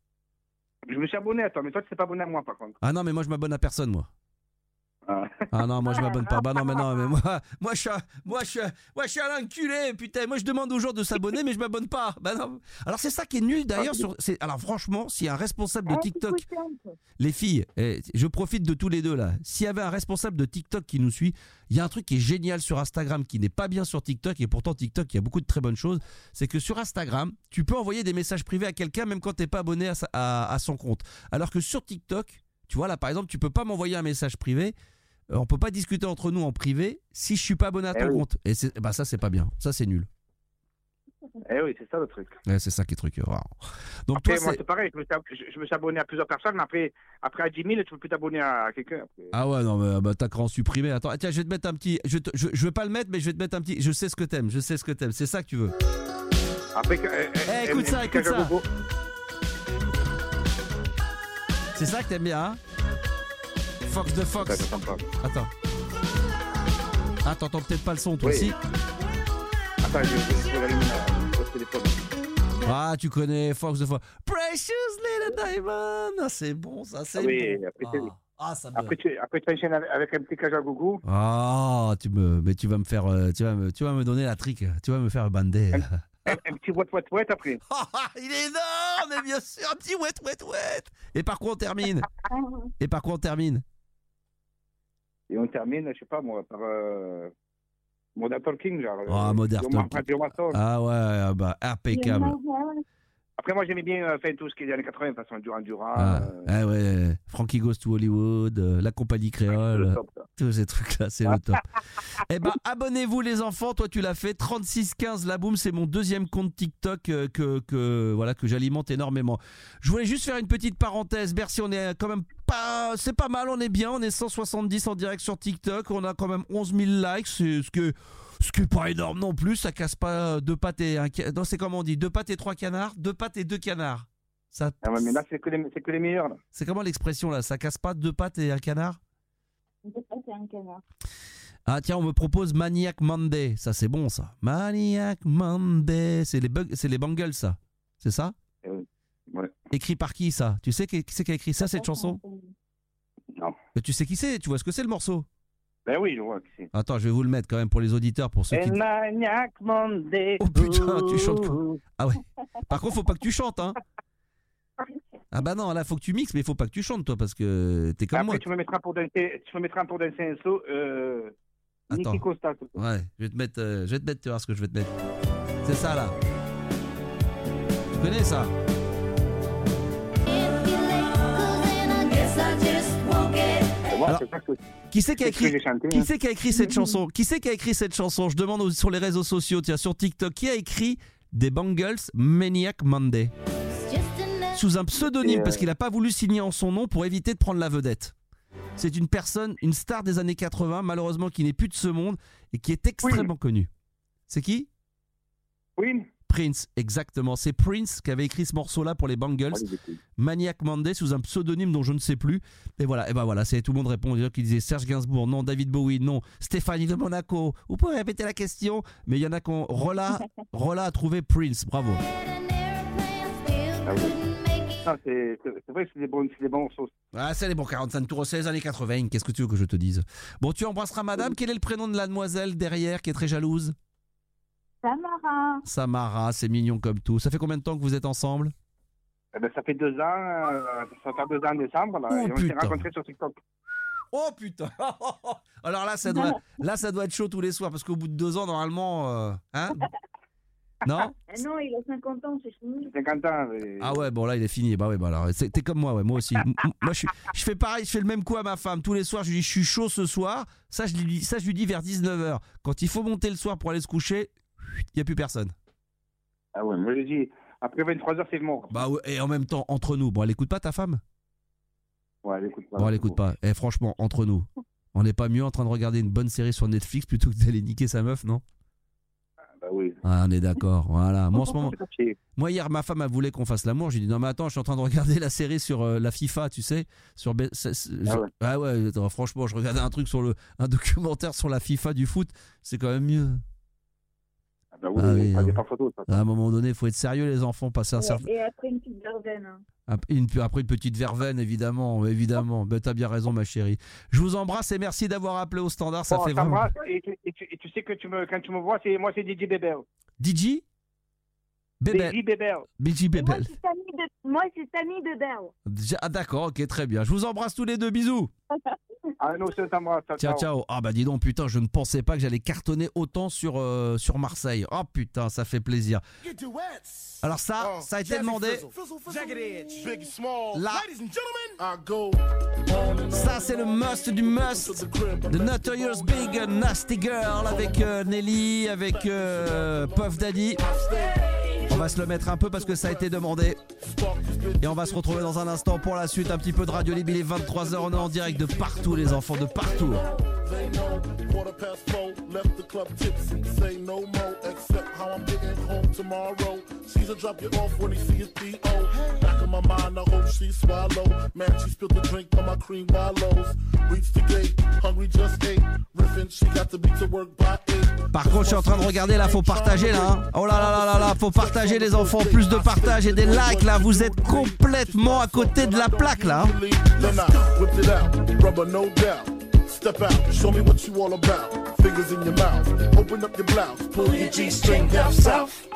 Je me suis abonné à toi, mais toi, tu t'es pas abonné à moi, par contre. Ah non, mais moi je m'abonne à personne, moi. Ah. Non, moi je m'abonne pas. Bah non, mais non, mais moi, moi je suis, moi je moi je suis un enculé, putain. Moi je demande aux gens de s'abonner, mais je m'abonne pas. Bah non. Alors c'est ça qui est nul d'ailleurs. Sur, c'est, alors franchement, s'il y a un responsable de TikTok, les filles, eh, je profite de tous les deux là. S'il y avait un responsable de TikTok qui nous suit, il y a un truc qui est génial sur Instagram qui n'est pas bien sur TikTok et pourtant TikTok il y a beaucoup de très bonnes choses. C'est que sur Instagram, tu peux envoyer des messages privés à quelqu'un même quand t'es pas abonné à, à- à son compte. Alors que sur TikTok, tu vois là par exemple, tu peux pas m'envoyer un message privé. Euh, On peut pas discuter entre nous en privé si je suis pas abonné à Eh ton oui. compte. Et bah ça c'est pas bien. Ça c'est nul. Eh oui, c'est ça le truc. C'est ça qui est truc. rare. Donc Après, toi moi, c'est pareil, je me, suis, ab- je, je me suis abonné à plusieurs personnes, mais après, après à 10 000, tu peux plus t'abonner à quelqu'un. Ah ouais, non, mais bah, t'as qu'à en supprimer. Attends, tiens, je vais te mettre un petit. Je, te- je, je vais pas le mettre, mais je vais te mettre un petit. Je sais ce que t'aimes, je sais ce que t'aimes. C'est ça que tu veux. Après, euh, Eh, euh, écoute ça, écoute ça. C'est ça que t'aimes bien, hein? Fox de Fox. Attends. Ah, t'entends peut-être pas le son, toi Oui. aussi Attends, je, le téléphone. Ah, tu connais Fox de Fox. Precious Little Diamond Ah, c'est bon, ça, c'est Ah oui, bon. après, ah. Ah, ça me... Après, tu, après, tu enchaînes avec, un petit Kajagougou. Ah, tu me... Mais tu vas me faire... euh, Tu vas me, tu vas me donner la trick. Tu vas me faire bander. Un, un petit wet, wet, wet après. Ah, il est énorme, mais bien sûr, un petit wet, wet, wet. Et par quoi on termine? Et par quoi on termine? Et on termine, je sais pas moi, par euh, Modern Talking, genre. Ah, Modern Talking. Ah ouais, ah bah impeccable. Après, moi, j'aimais bien euh, faire tout ce qui est des années 80, de toute façon, Duran Duran. Ah, euh, ah ouais, Frankie Goes to Hollywood, euh, la compagnie le créole. top, tous ces trucs-là, c'est le top. Eh ben, abonnez-vous les enfants, toi tu l'as fait, 3615 la boum, c'est mon deuxième compte TikTok que, que, voilà, que j'alimente énormément. Je voulais juste faire une petite parenthèse, Bercy, on est quand même pas, c'est pas mal, on est bien, on est 170 en direct sur TikTok, on a quand même 11 000 likes, c'est ce que... Ce qui est pas énorme non plus, ça casse pas deux pattes et un ca- Non, c'est comme on dit, deux pattes et trois canards, deux pattes et deux canards. Ça, Ah ouais, mais là, c'est que les, c'est que les meilleurs. Là. c'est comment l'expression là? Ça casse pas deux pattes et un canard? C'est un canard. Ah tiens, on me propose Maniac Monday. Ça c'est bon ça. Maniac Monday. C'est les, Bug- c'est les Bangles ça. C'est ça? Eh. Ouais. Écrit par qui ça? Tu sais qui, qui c'est qui a écrit ça cette chanson? Non. Mais Tu sais qui c'est Tu vois ce que c'est le morceau? Ben oui, je vois que c'est. Attends, je vais vous le mettre quand même pour les auditeurs, pour ceux qui... Oh, putain, tu chantes quoi Ah ouais. Par contre, faut pas que tu chantes hein. Ah bah non, là faut que tu mixes, mais faut pas que tu chantes toi parce que t'es comme moi. Tu me mettras pour danser, tu me mettras pour danser un saut. Euh, Attends. Niki Costa. tout. Ouais, je vais te mettre, euh, je vais te mettre, tu vois ce que je vais te mettre. C'est ça là. Tu connais ça? Moi, Alors, c'est ça que Qui c'est qui a écrit chanté. Qui hein. c'est qui a écrit cette chanson Qui c'est qui a écrit cette chanson Je demande aux- sur les réseaux sociaux, tiens, sur TikTok, qui a écrit des Bangles Maniac Monday Sous un pseudonyme, Et, euh, parce qu'il n'a pas voulu signer en son nom pour éviter de prendre la vedette. C'est une personne, une star des années 80, malheureusement qui n'est plus de ce monde et qui est extrêmement connue. C'est qui? Oui. Prince, exactement. C'est Prince qui avait écrit ce morceau-là pour les Bangles. Écoute. Maniac Monday sous un pseudonyme dont je ne sais plus. Et voilà, et ben voilà, c'est tout le monde répond. Il disaient Serge Gainsbourg, non, David Bowie, non, Stéphanie de Monaco. Vous pouvez répéter la question, mais il y en a qui ont. Rola, Rola a trouvé Prince, bravo. Ah oui. C'est- c'est vrai que c'est des bons, c'est des bons morceaux. Ah, c'est les bons 45 tours, c'est les années 80, qu'est-ce que tu veux que je te dise? Bon, tu embrasseras madame, quel est le prénom de la demoiselle derrière qui est très jalouse? Samara. Samara, c'est mignon comme tout. Ça fait combien de temps que vous êtes ensemble? Eh ben, ça fait deux ans, euh, ça fait deux ans en décembre, là, Oh, et on s'est putain. rencontrés sur TikTok. Oh putain Alors là ça, doit, là, ça doit être chaud tous les soirs, parce qu'au bout de deux ans, normalement... euh, hein? Non? Eh non, il a 50 ans, c'est fini. 50 ans. Ah ouais, bon là il est fini. Bah ouais, bah alors t'es comme moi, ouais, moi aussi. M- moi je, suis- je fais pareil, je fais le même coup à ma femme. Tous les soirs, je lui dis je suis chaud ce soir. Ça je lui dis, ça, je lui dis vers 19h. Quand il faut monter le soir pour aller se coucher, il y a plus personne. Ah ouais, moi j'ai dit, après 23 heures, c'est mort. Bah ouais, et en même temps, entre nous. Bon, elle écoute pas ta femme? Ouais, elle écoute pas. Bon, elle écoute pas. Et franchement, entre nous. On n'est pas mieux en train de regarder une bonne série sur Netflix plutôt que d'aller niquer sa meuf, non? Bah oui. Ah, on est d'accord. Voilà. Moi en ce moment. Moi hier ma femme elle voulait qu'on fasse l'amour, j'ai dit non mais attends, je suis en train de regarder la série sur euh, la FIFA, tu sais, sur B- Ah ouais. ah ouais, attends, franchement, je regardais un truc sur le un documentaire sur la FIFA du foot, c'est quand même mieux. Ah bah oui, Ah oui, hein. photo, ça. À un moment donné, il faut être sérieux les enfants, passer un certain Et après une petite verveine. hein. une- après une petite verveine évidemment, évidemment. Ben t'as bien raison ma chérie. Je vous embrasse et merci d'avoir appelé au standard, ça Bon, fait vraiment et, tu- et tu, et tu sais que tu me, quand tu me vois, c'est moi, c'est Didier Bébel. DJ Bébel, Didier Bébel. Moi, Bébel. c'est Tammy moi, c'est. Déjà- Ah d'accord, ok, très bien. Je vous embrasse tous les deux, bisous. Ah non, c'est. Ciao, ciao. Ah bah dis donc, putain, je ne pensais pas que j'allais cartonner autant sur, euh, sur Marseille. Oh putain, ça fait plaisir. Alors ça, ça a été demandé. Là. Ça, c'est le must du must. The Notorious Big Nasty Girl avec euh, Nelly, avec euh, Puff Daddy. On va se le mettre un peu parce que ça a été demandé. Et on va se retrouver dans un instant pour la suite. Un petit peu de Radio Libre. Il est 23h. On est en direct de partout, les enfants, de partout. Tomorrow. Caesar drop you off when he see his D.O. Back in my mind, I hope she swallow. Man, she spilled the drink on my cream wallows. Reach the gate, hungry just ate. Riffin', she got to be to work by eight. Par contre, je suis en train de regarder là, faut partager là. hein. Oh là là là là là, faut partager les enfants, plus de partage et des likes là. Vous êtes complètement à côté de la plaque là. hein. Step out, show me what you all about. Fingers in your mouth, open up your blouse, pull your G-string down south.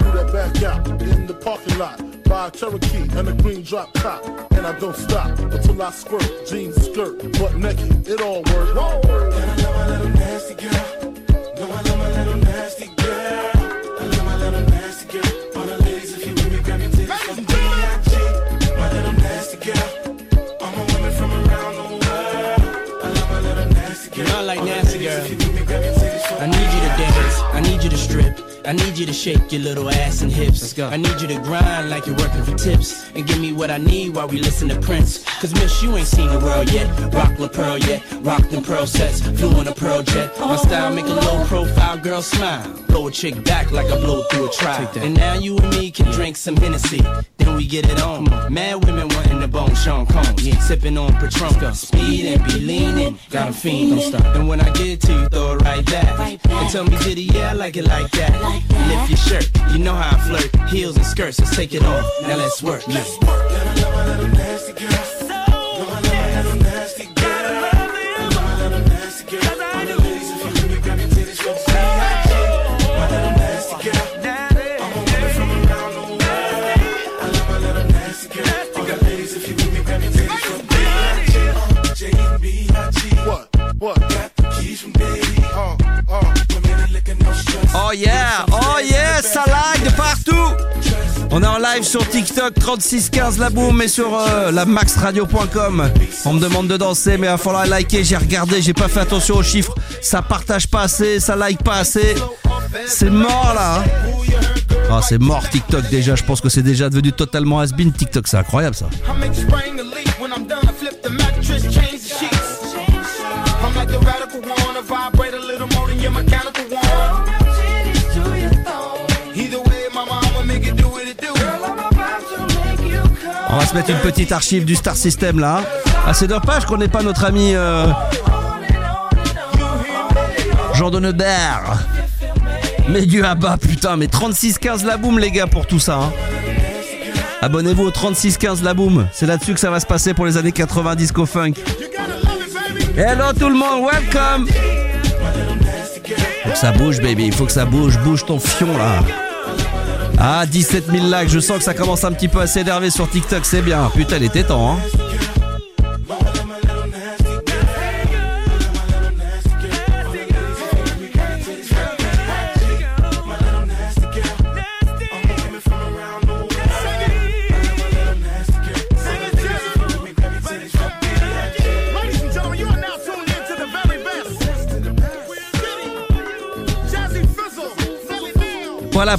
Do that back out in the parking lot. Buy a Cherokee and a green drop top. And I don't stop until I squirt. Jeans, skirt, butt naked, it all works. Need you to shake your little ass and hips. Let's go. I need you to grind like you're working for tips. And give me what I need while we listen to Prince. Cause miss, you ain't seen the world yet. Rock La Pearl yet. Rock them pearl sets. Flew on a pearl jet. My oh. style make a low profile girl smile. Blow a chick back like I blow through a trial. And now you and me can drink some Hennessy. Then we get it on. Mad women wanting to bone Sean Combs. Sipping on Patron. Speed and be leaning. Got a fiend. Don't stop. And when I get to you, throw it right back. And tell me, did he? Yeah, I like it like that. Lift your shirt. You know how I flirt. Heels and skirts. Let's take it off. Now let's work. Yeah. What? Est en live sur TikTok 3615 la boum et sur euh, la maxradio.com. On me demande de danser mais il va falloir liker, j'ai regardé, j'ai pas fait attention aux chiffres. Ça partage pas assez, ça like pas assez. C'est mort là. hein. Ah, c'est mort TikTok déjà, je pense que c'est déjà devenu totalement has-been TikTok, c'est incroyable ça. On va se mettre une petite archive du Star System là. Ah, c'est dommage qu'on n'ait pas notre ami euh, Jean de Neubert. Mais du à bas, putain, mais 36-15 la boum les gars pour tout ça. hein. Abonnez-vous au 36-15 la boum. C'est là-dessus que ça va se passer pour les années 90 disco funk. Hello tout le monde, welcome. Faut que ça bouge baby, faut que ça bouge, bouge ton fion là. Ah 17 000 likes, je sens que ça commence un petit peu à s'énerver sur TikTok, c'est bien. Putain, il était temps hein.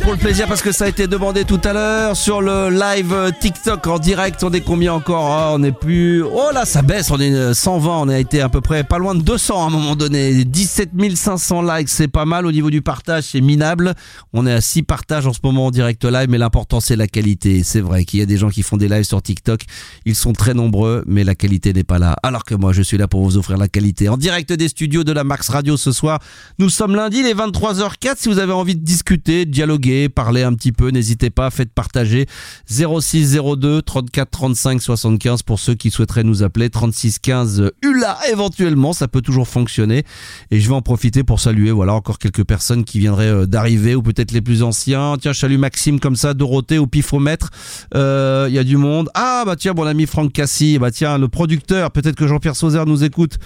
Pour le plaisir parce que ça a été demandé tout à l'heure sur le live euh, TikTok en direct. On est combien encore? Ah, On est plus. Oh là, ça baisse. On est euh, 120. On a été à peu près pas loin de 200 à un moment donné. 17 500 likes, c'est pas mal. Au niveau du partage, c'est minable. On est à 6 partages en ce moment en direct live, mais l'important c'est la qualité. C'est vrai qu'il y a des gens qui font des lives sur TikTok. Ils sont très nombreux, mais la qualité n'est pas là. Alors que moi, je suis là pour vous offrir la qualité. En direct des studios de la Max Radio ce soir. Nous sommes lundi, les 23h04. Si vous avez envie de discuter, de dialoguer, parler un petit peu, n'hésitez pas, faites partager 06 02 34 35 75 pour ceux qui souhaiteraient nous appeler 36 15 ULA éventuellement, ça peut toujours fonctionner. Et je vais en profiter pour saluer, voilà, encore quelques personnes qui viendraient euh, d'arriver ou peut-être les plus anciens. Tiens, je salue Maxime comme ça, Dorothée au pifomètre. Euh, Il y a du monde. Ah bah tiens, mon ami Franck Cassi, bah tiens, le producteur, peut-être que Jean-Pierre Sauzère nous écoute.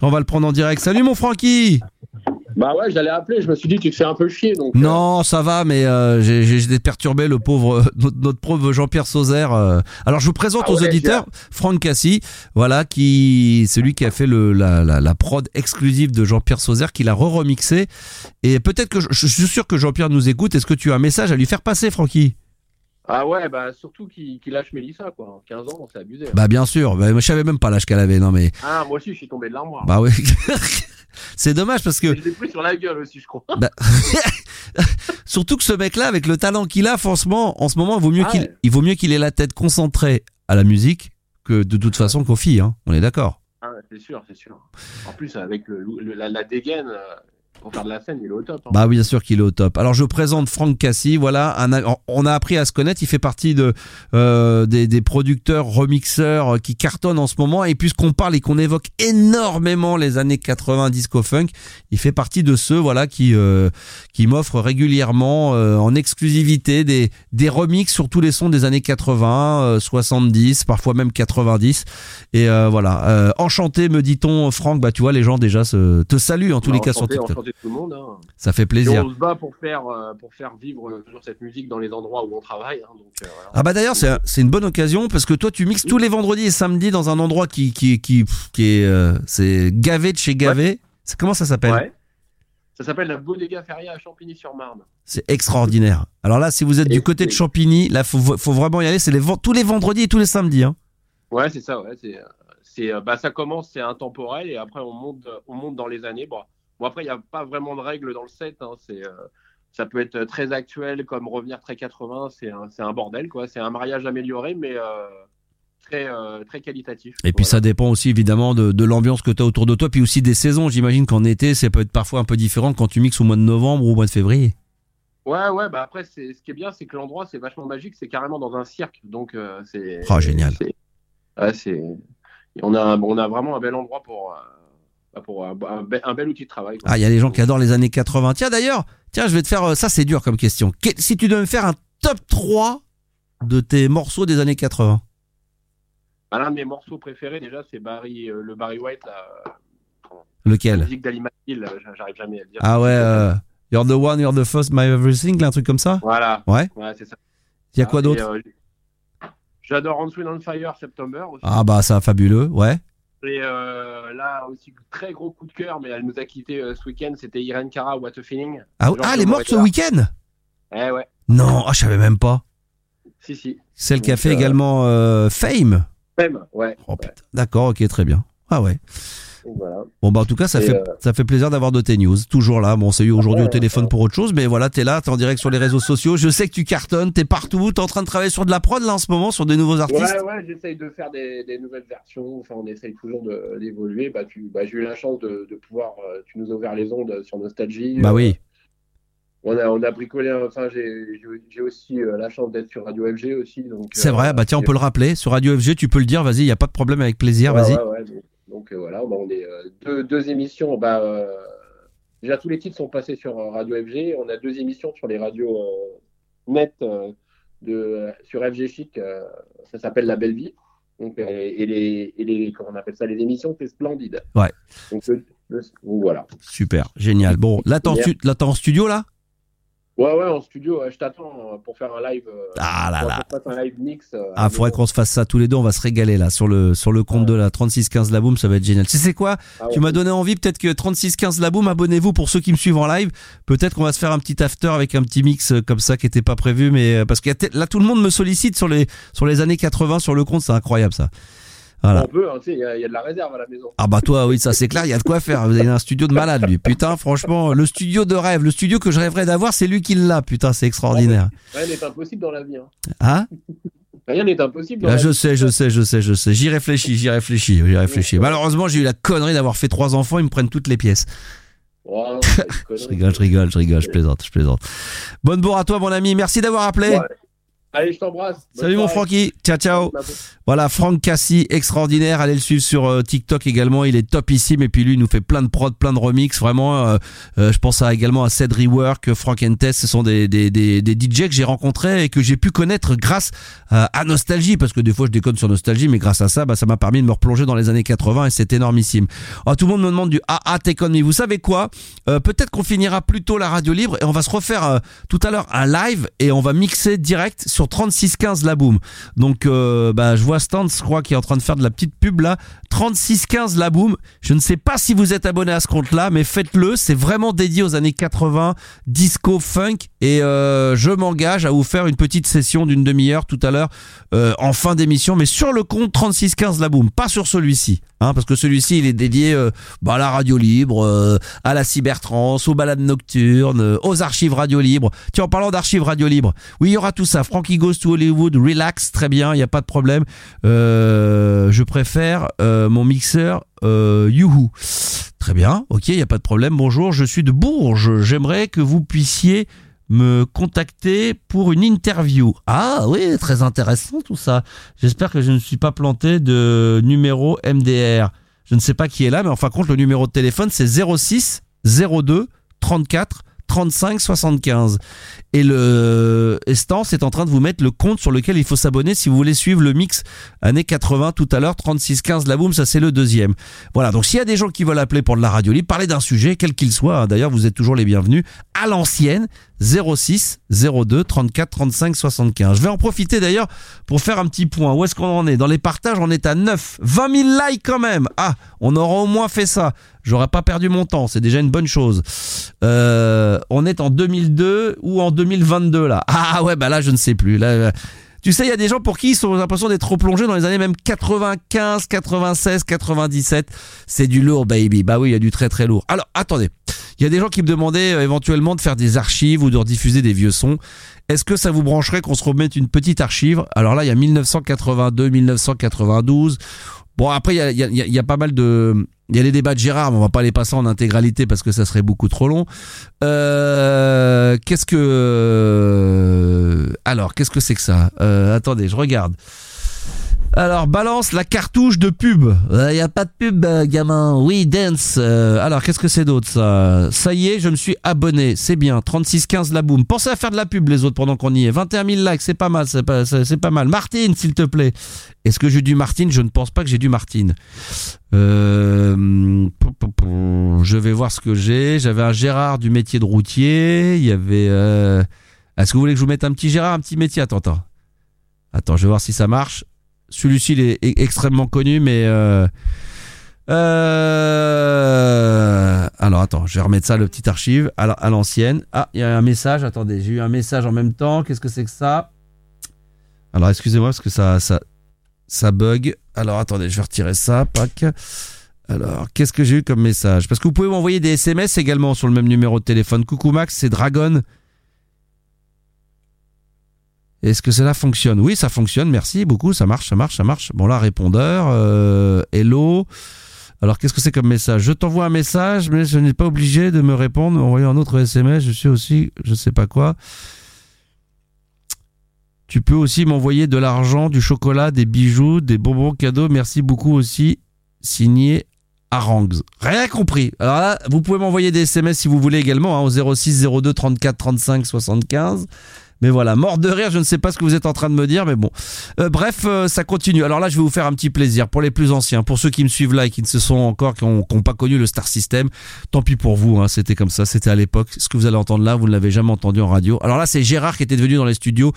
On va le prendre en direct. Salut mon Francky Bah ouais, j'allais appeler, je me suis dit tu te fais un peu chier donc. euh, Non, ça va, mais euh, j'ai perturbé le pauvre euh, notre, notre pauvre Jean-Pierre Sauzère. euh. Alors je vous présente Ah aux ouais, auditeurs Franck Cassi, voilà qui celui qui a fait le la, la, la prod exclusive de Jean-Pierre Sauzère, qui l'a re-remixé. Et peut-être que je, je suis sûr que Jean-Pierre nous écoute. Est-ce que tu as un message à lui faire passer, Francky? Ah ouais, bah surtout qu'il lâche Mélissa quoi. 15 ans, c'est abusé. hein. Bah bien sûr. Bah, je savais même pas l'âge qu'elle avait. Non mais Ah, moi aussi je suis tombé de l'armoire. bah oui. C'est dommage parce que Je l'ai pris sur la gueule aussi, je crois. Bah, surtout que ce mec-là, avec le talent qu'il a, franchement, en ce moment, il vaut mieux Ah qu'il, il vaut mieux qu'il ait la tête concentrée à la musique que de toute façon qu'aux filles. Hein. On est d'accord. Ah, c'est sûr, c'est sûr. En plus, avec le, le- la, la dégaine, euh, pour faire de la scène, il est au top. hein. Bah oui, bien sûr qu'il est au top. Alors je présente Franck Cassi. Voilà, un, on a appris à se connaître. Il fait partie de euh, des, des producteurs remixeurs euh, qui cartonnent en ce moment. Et puisqu'on parle et qu'on évoque énormément les années 80 disco funk, il fait partie de ceux voilà qui euh, qui m'offrent régulièrement euh, en exclusivité des des remixes sur tous les sons des années 80, euh, 70, parfois même 90. Et euh, voilà, euh, enchanté me dit-on, Franck. Bah tu vois, les gens déjà se, te saluent en tous Bah, les cas sur TikTok. enchanté tout le monde. hein. Ça fait Et plaisir. on se bat pour faire, euh, pour faire vivre euh, toujours cette musique dans les endroits où on travaille. hein, donc, euh, voilà. Ah bah d'ailleurs c'est c'est une bonne occasion parce que toi tu mixes tous les vendredis et samedis dans un endroit qui qui qui qui est euh, c'est gavé de chez gavé. C'est comment ça s'appelle? Ouais. Ça s'appelle la Bodega Feria à Champigny-sur-Marne. C'est extraordinaire. Alors là, si vous êtes Et du côté de Champigny, là, faut, faut vraiment y aller. C'est les tous les vendredis et tous les samedis. Hein. Ouais, c'est ça, ouais. C'est, c'est, bah, ça commence, c'est intemporel, et après, on monte, on monte dans les années. Bon, bon après, il n'y a pas vraiment de règles dans le set. hein. C'est, euh, ça peut être très actuel, comme revenir très 80. C'est un, c'est un bordel, quoi. C'est un mariage amélioré, mais euh, très, euh, très qualitatif. Et puis Voilà. ça dépend aussi évidemment de, de l'ambiance que tu as autour de toi, puis aussi des saisons. J'imagine qu'en été, ça peut être parfois un peu différent quand tu mixes au mois de novembre ou au mois de février. Ouais, ouais, bah après, c'est, ce qui est bien, c'est que l'endroit, c'est vachement magique. C'est carrément dans un cirque. Donc, euh, c'est. Oh, génial. c'est- ouais, c'est. On a, on a vraiment un bel endroit pour, pour un, un bel- un bel outil de travail. quoi. Ah, il y a des gens qui adorent les années 80. Tiens d'ailleurs, tiens, je vais te faire euh, ça, c'est dur comme question. Si tu devais me faire un top 3 de tes morceaux des années 80. Bah, L'un de mes morceaux préférés, déjà, c'est Barry, euh, le Barry White, la, Lequel? la musique euh, j'arrive jamais à le dire. Ah ouais, euh, You're the one, you're the first, my everything, là, un truc comme ça? Voilà. Ouais. Ouais, c'est ça. Il y a quoi Ah, d'autre? euh, J'adore On Swing on Fire, September aussi. Ah bah ça, fabuleux, ouais. Et euh, là aussi, très gros coup de cœur, mais elle nous a quitté euh, ce week-end, c'était Irene Cara, What a Feeling. Ah, ah, elle est morte ce week-end? Eh ouais, Non, ah, je savais même pas. si, si. Celle qui a fait euh, également Fame? Même, ouais. Oh putain, d'accord, ok, très bien. Ah ouais. Voilà. Bon bah en tout cas ça Et, fait euh, ça fait plaisir d'avoir de tes news. Toujours là. Bon, on s'est eu aujourd'hui ouais, au téléphone ouais. pour autre chose, mais voilà, t'es là, t'es en direct sur les réseaux sociaux. Je sais que tu cartonnes, t'es partout, t'es en train de travailler sur de la prod là en ce moment, sur des nouveaux artistes. Ouais, ouais, j'essaye de faire des, des nouvelles versions. Enfin, on essaye toujours d'évoluer. Bah, tu, bah, j'ai eu la chance de, de pouvoir. euh, tu nous as ouvert les ondes sur Nostalgie. Bah Euh, oui. On a, on a bricolé. Enfin, j'ai aussi euh, la chance d'être sur Radio FG aussi. C'est euh, vrai. Bah tiens, on peut le rappeler sur Radio FG. Tu peux le dire. Vas-y, y a pas de problème avec plaisir. Ouais, Vas-y. ouais, ouais, donc, euh, voilà, bah, on est euh, deux, deux émissions. Bah, euh, déjà, tous les titres sont passés sur Radio FG. On a deux émissions sur les radios net euh, de, sur FG Chic. ça s'appelle La Belle Vie. Donc, et, les, et les, comment on appelle ça, les émissions, c'est splendide. Ouais. Donc, le- le- donc, voilà. Super, génial. Bon, là t'es en, stu- là, t'es en studio là? Ouais, ouais, en studio, je t'attends euh, pour faire un live. euh, Ah là là. qu'on fasse un live mix. euh, Ah, faudrait qu'on se fasse ça tous les deux. On va se régaler là sur le sur le compte de la 3615 La Boom. Ça va être génial. Tu sais quoi Ah Tu m'as donné envie. Peut-être que 3615 La Boom. Abonnez-vous pour ceux qui me suivent en live. Peut-être qu'on va se faire un petit after avec un petit mix comme ça qui était pas prévu, mais parce que là tout le monde me sollicite sur les sur les années 80 sur le compte. C'est incroyable ça. Voilà. On peut, hein, il y, a- il y a de la réserve à la maison. Ah bah toi oui ça c'est clair il y a de quoi faire vous avez un studio de malade lui putain franchement le studio de rêve le studio que je rêverais d'avoir c'est lui qui l'a putain c'est extraordinaire Rien n'est impossible dans la vie. Hein. hein? Rien n'est impossible dans Là, la je vie. sais, je sais, je sais, je sais. J'y réfléchis, j'y réfléchis, j'y réfléchis. Malheureusement, j'ai eu la connerie d'avoir fait trois enfants, ils me prennent toutes les pièces. Oh. Je rigole, je rigole, je rigole, je plaisante, je plaisante. Bonne bourre à toi, mon ami. Merci d'avoir appelé. Ouais. Allez, je t'embrasse. Salut mon. Francky. Ciao, ciao. Voilà, Franck Cassi, extraordinaire. Allez le suivre sur euh, TikTok également. Il est topissime. Et puis lui, il nous fait plein de prods, plein de remix. Vraiment, euh, euh, je pense à, également à Ced Rework, Frank Tess. Ce sont des, des, des, des DJ que j'ai rencontrés et que j'ai pu connaître grâce à Nostalgie. Parce que des fois, je déconne sur Nostalgie, mais grâce à ça, bah, ça m'a permis de me replonger dans les années 80 et c'est énormissime. Oh, tout le monde me demande du AA Take On Me. Vous savez quoi? Peut-être qu'on finira plus tôt la radio libre et on va se refaire tout à l'heure un live et on va mixer direct sur 3615 la boom. Donc euh, bah je vois Stan, je crois qui est en train de faire de la petite pub là. 3615 la boom. Je ne sais pas si vous êtes abonné à ce compte là, mais faites-le. C'est vraiment dédié aux années 80, disco, funk et euh, je m'engage à vous faire une petite session d'une demi-heure tout à l'heure euh, en fin d'émission, mais sur le compte 3615 la boom, pas sur celui-ci, hein, parce que celui-ci il est dédié bah, à la radio libre, à la cybertrance, aux balades nocturnes, aux archives radio libre. Tiens, en parlant d'archives radio libre, oui, il y aura tout ça. Frankie Goes to Hollywood, relax, très bien, il n'y a pas de problème. Euh, je préfère euh, mon mixeur euh, Youhou. Très bien, ok, il n'y a pas de problème. Bonjour, je suis de Bourges. J'aimerais que vous puissiez me contacter pour une interview. Ah oui, très intéressant tout ça. J'espère que je ne suis pas planté de numéro MDR. Je ne sais pas qui est là, mais en fin compte, le numéro de téléphone, c'est 06 02 34 35 75. Et le Estance est en train de vous mettre le compte sur lequel il faut s'abonner si vous voulez suivre le mix années 80 tout à l'heure, 36 15 la boom, ça c'est le deuxième. Voilà, donc s'il y a des gens qui veulent appeler pour de la radio libre, parler d'un sujet, quel qu'il soit, hein, d'ailleurs vous êtes toujours les bienvenus, à l'ancienne, 06 02 34 35 75. Je vais en profiter d'ailleurs pour faire un petit point. Où est-ce qu'on en est? Dans les partages, on est à 9. 20 000 likes quand même. Ah, on aura au moins fait ça. J'aurais pas perdu mon temps, c'est déjà une bonne chose. Euh, on est en 2002 ou en 2022 là. Ah ouais, bah là je ne sais plus. Là, euh, tu sais, il y a des gens pour qui ils ont l'impression d'être trop plongés dans les années même 95, 96, 97. C'est du lourd, baby. Bah oui, il y a du très très lourd. Alors, attendez. Il y a des gens qui me demandaient euh, éventuellement de faire des archives ou de rediffuser des vieux sons. Est-ce que ça vous brancherait qu'on se remette une petite archive? Alors là, il y a 1982, 1992. Bon, après, il y a, y a- y a- y a pas mal de... Il y a les débats de Gérard, mais on va pas les passer en intégralité parce que ça serait beaucoup trop long. Euh, qu'est-ce que... Alors, qu'est-ce que c'est que ça? Euh, Attendez, je regarde. Alors, balance la cartouche de pub. Il y a pas de pub, euh, gamin. Oui, dance. Euh, alors, qu'est-ce que c'est d'autre, ça? Ça y est, je me suis abonné. C'est bien. 3615 la boum. Pensez à faire de la pub, les autres, pendant qu'on y est. 21 000 likes, c'est pas mal, c'est pas, mal. Martine, s'il te plaît. Est-ce que j'ai du Martine? Je ne pense pas que j'ai du Martine. Euh, je vais voir ce que j'ai. J'avais un Gérard du métier de routier. Il y avait... euh, Est-ce que vous voulez que je vous mette un petit Gérard, un petit métier? Attends, attends. Attends, je vais voir si ça marche. Celui-ci, il est e- extrêmement connu, mais... Euh... euh, Alors, attends, je vais remettre ça, le petit archive, à la- à l'ancienne. Ah, il y a un message. Attendez, j'ai eu un message en même temps. Qu'est-ce que c'est que ça? Alors, excusez-moi, parce que ça, ça, ça bug. Alors, attendez, je vais retirer ça. Pac. Alors, qu'est-ce que j'ai eu comme message? Parce que vous pouvez m'envoyer des SMS également sur le même numéro de téléphone. Coucou Max, c'est Dragon. Est-ce que cela fonctionne? Oui, ça fonctionne, merci beaucoup, ça marche, ça marche, ça marche. Bon là, répondeur, euh, hello. Alors qu'est-ce que c'est comme message? Je t'envoie un message, mais je n'ai pas obligé de me répondre. Envoyer un autre SMS, je suis aussi, je sais pas quoi. Tu peux aussi m'envoyer de l'argent, du chocolat, des bijoux, des bonbons cadeaux. Merci beaucoup aussi. Signé Harangues. Rien compris. Alors là, vous pouvez m'envoyer des SMS si vous voulez également hein, au 06 02 34 35 75. Mais voilà, mort de rire, je ne sais pas ce que vous êtes en train de me dire, mais bon. Euh, bref, euh, ça continue. Alors là, je vais vous faire un petit plaisir pour les plus anciens, pour ceux qui me suivent là et qui ne se sont encore, qui n'ont pas connu le Star System. Tant pis pour vous, hein, c'était comme ça, c'était à l'époque. Ce que vous allez entendre là, vous ne l'avez jamais entendu en radio. Alors là, c'est Gérard qui était venu dans les studios.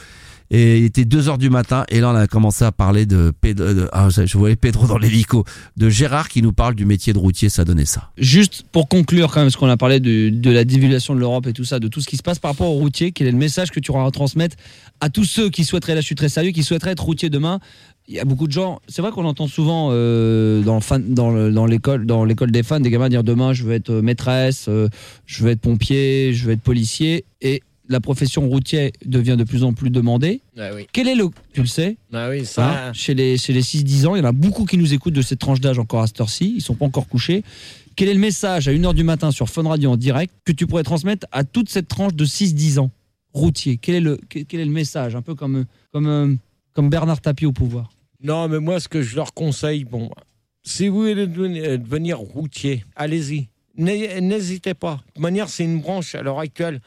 Et il était 2 heures du matin et là on a commencé à parler de Pedro, ah, je voyais Pedro dans l'hélico, de Gérard qui nous parle du métier de routier, ça donnait ça. Juste pour conclure quand même, parce qu'on a parlé de, la divulgation de l'Europe et tout ça, de tout ce qui se passe par rapport aux routiers, quel est le message que tu auras à transmettre à tous ceux qui souhaiteraient, là je suis très sérieux, qui souhaiteraient être routiers demain? Il y a beaucoup de gens. C'est vrai qu'on entend souvent euh, dans l'école, dans l'école des fans, des gamins dire demain je veux être euh, maîtresse, euh, je veux être pompier, je veux être policier, et la profession routier devient de plus en plus demandée. Ah oui. Quel est le, tu le sais Ah oui, ça. Hein, chez les, chez les 6-10 ans, il y en a beaucoup qui nous écoutent de cette tranche d'âge encore à cette heure-ci, ils sont pas encore couchés. Quel est le message à 1h du matin sur Fun Radio en direct que tu pourrais transmettre à toute cette tranche de 6-10 ans routier? Quel est, le, quel est le message? Un peu comme, euh, comme, euh, comme Bernard Tapie au pouvoir. Non, mais moi, ce que je leur conseille, bon, si vous voulez devenir, devenir routier, allez-y. N'hé- N'hésitez pas. De toute manière, c'est une branche à l'heure actuelle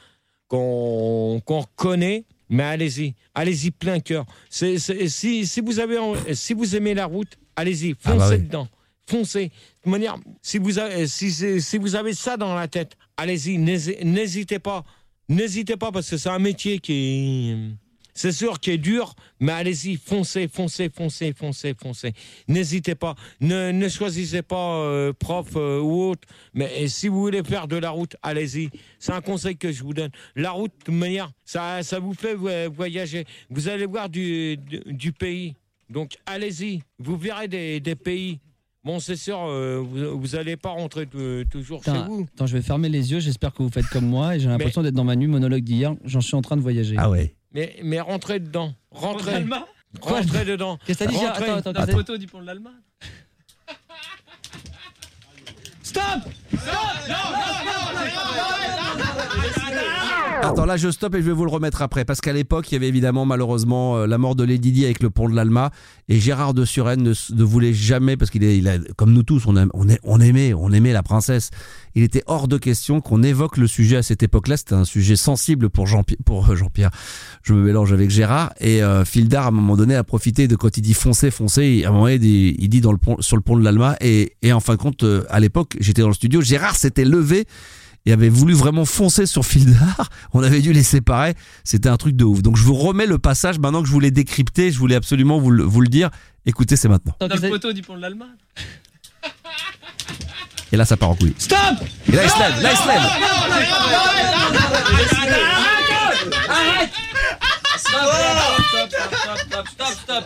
qu'on qu'on reconnaît, mais allez-y. Allez-y plein cœur. Si, si, vous avez, si vous aimez la route, allez-y. Ah Foncez bah oui. dedans. Foncez. De manière, si vous avez, si, si- vous avez ça dans la tête, allez-y. N'hési- N'hésitez pas. N'hésitez pas parce que c'est un métier qui. C'est sûr qui est dur, mais allez-y, foncez, foncez, foncez, foncez, foncez. N'hésitez pas. Ne, ne choisissez pas euh, prof euh, ou autre. Mais si vous voulez faire de la route, allez-y. C'est un conseil que je vous donne. La route, de manière, ça, ça vous fait vo- voyager. Vous allez voir du, du, du pays. Donc allez-y. Vous verrez des, des pays. Bon, c'est sûr, euh, vous vous allez pas rentrer toujours chez vous. attends, je vais fermer les yeux, j'espère que vous faites comme moi et j'ai l'impression d'être dans ma nuit monologue d'hier, j'en suis en train de voyager. Ah ouais. Mais, mais rentrez dedans. Rentrez. Rentrez dedans. Qu'est-ce que t'as dit Rentrez. Attends, attends, La attends. photo du pont de l'Allemagne Stop Attends, là je stoppe et je vais vous le remettre après parce qu'à l'époque il y avait évidemment malheureusement euh, la mort de Lady Di avec le pont de l'Alma et Gérard de Suresnes ne, ne voulait jamais parce qu'il est, il a, comme nous tous on, aime- on, est- on aimait on aimait la princesse. Il était hors de question qu'on évoque le sujet à cette époque-là. C'était un sujet sensible pour Jean pour euh, Jean-Pierre. Je me mélange avec Gérard et euh, Fildar à un moment donné a profité de quand il dit foncez foncez. À un moment donné, il dit, il dit dans le pont, sur le pont de l'Alma et, et en fin de compte euh, à l'époque j'étais dans le studio. Gérard s'était levé et avait voulu vraiment foncer sur Fildar, on avait dû les séparer. C'était un truc de ouf. Donc je vous remets le passage maintenant que je vous l'ai décrypté, je voulais absolument vous le, vous le dire. Écoutez, c'est maintenant. Dans le poteau du pont de l'Allemagne. Et là, ça part en couille. Stop Et là, il se lève, là, il se lève. Arrête Stop, stop, stop, stop, stop, stop.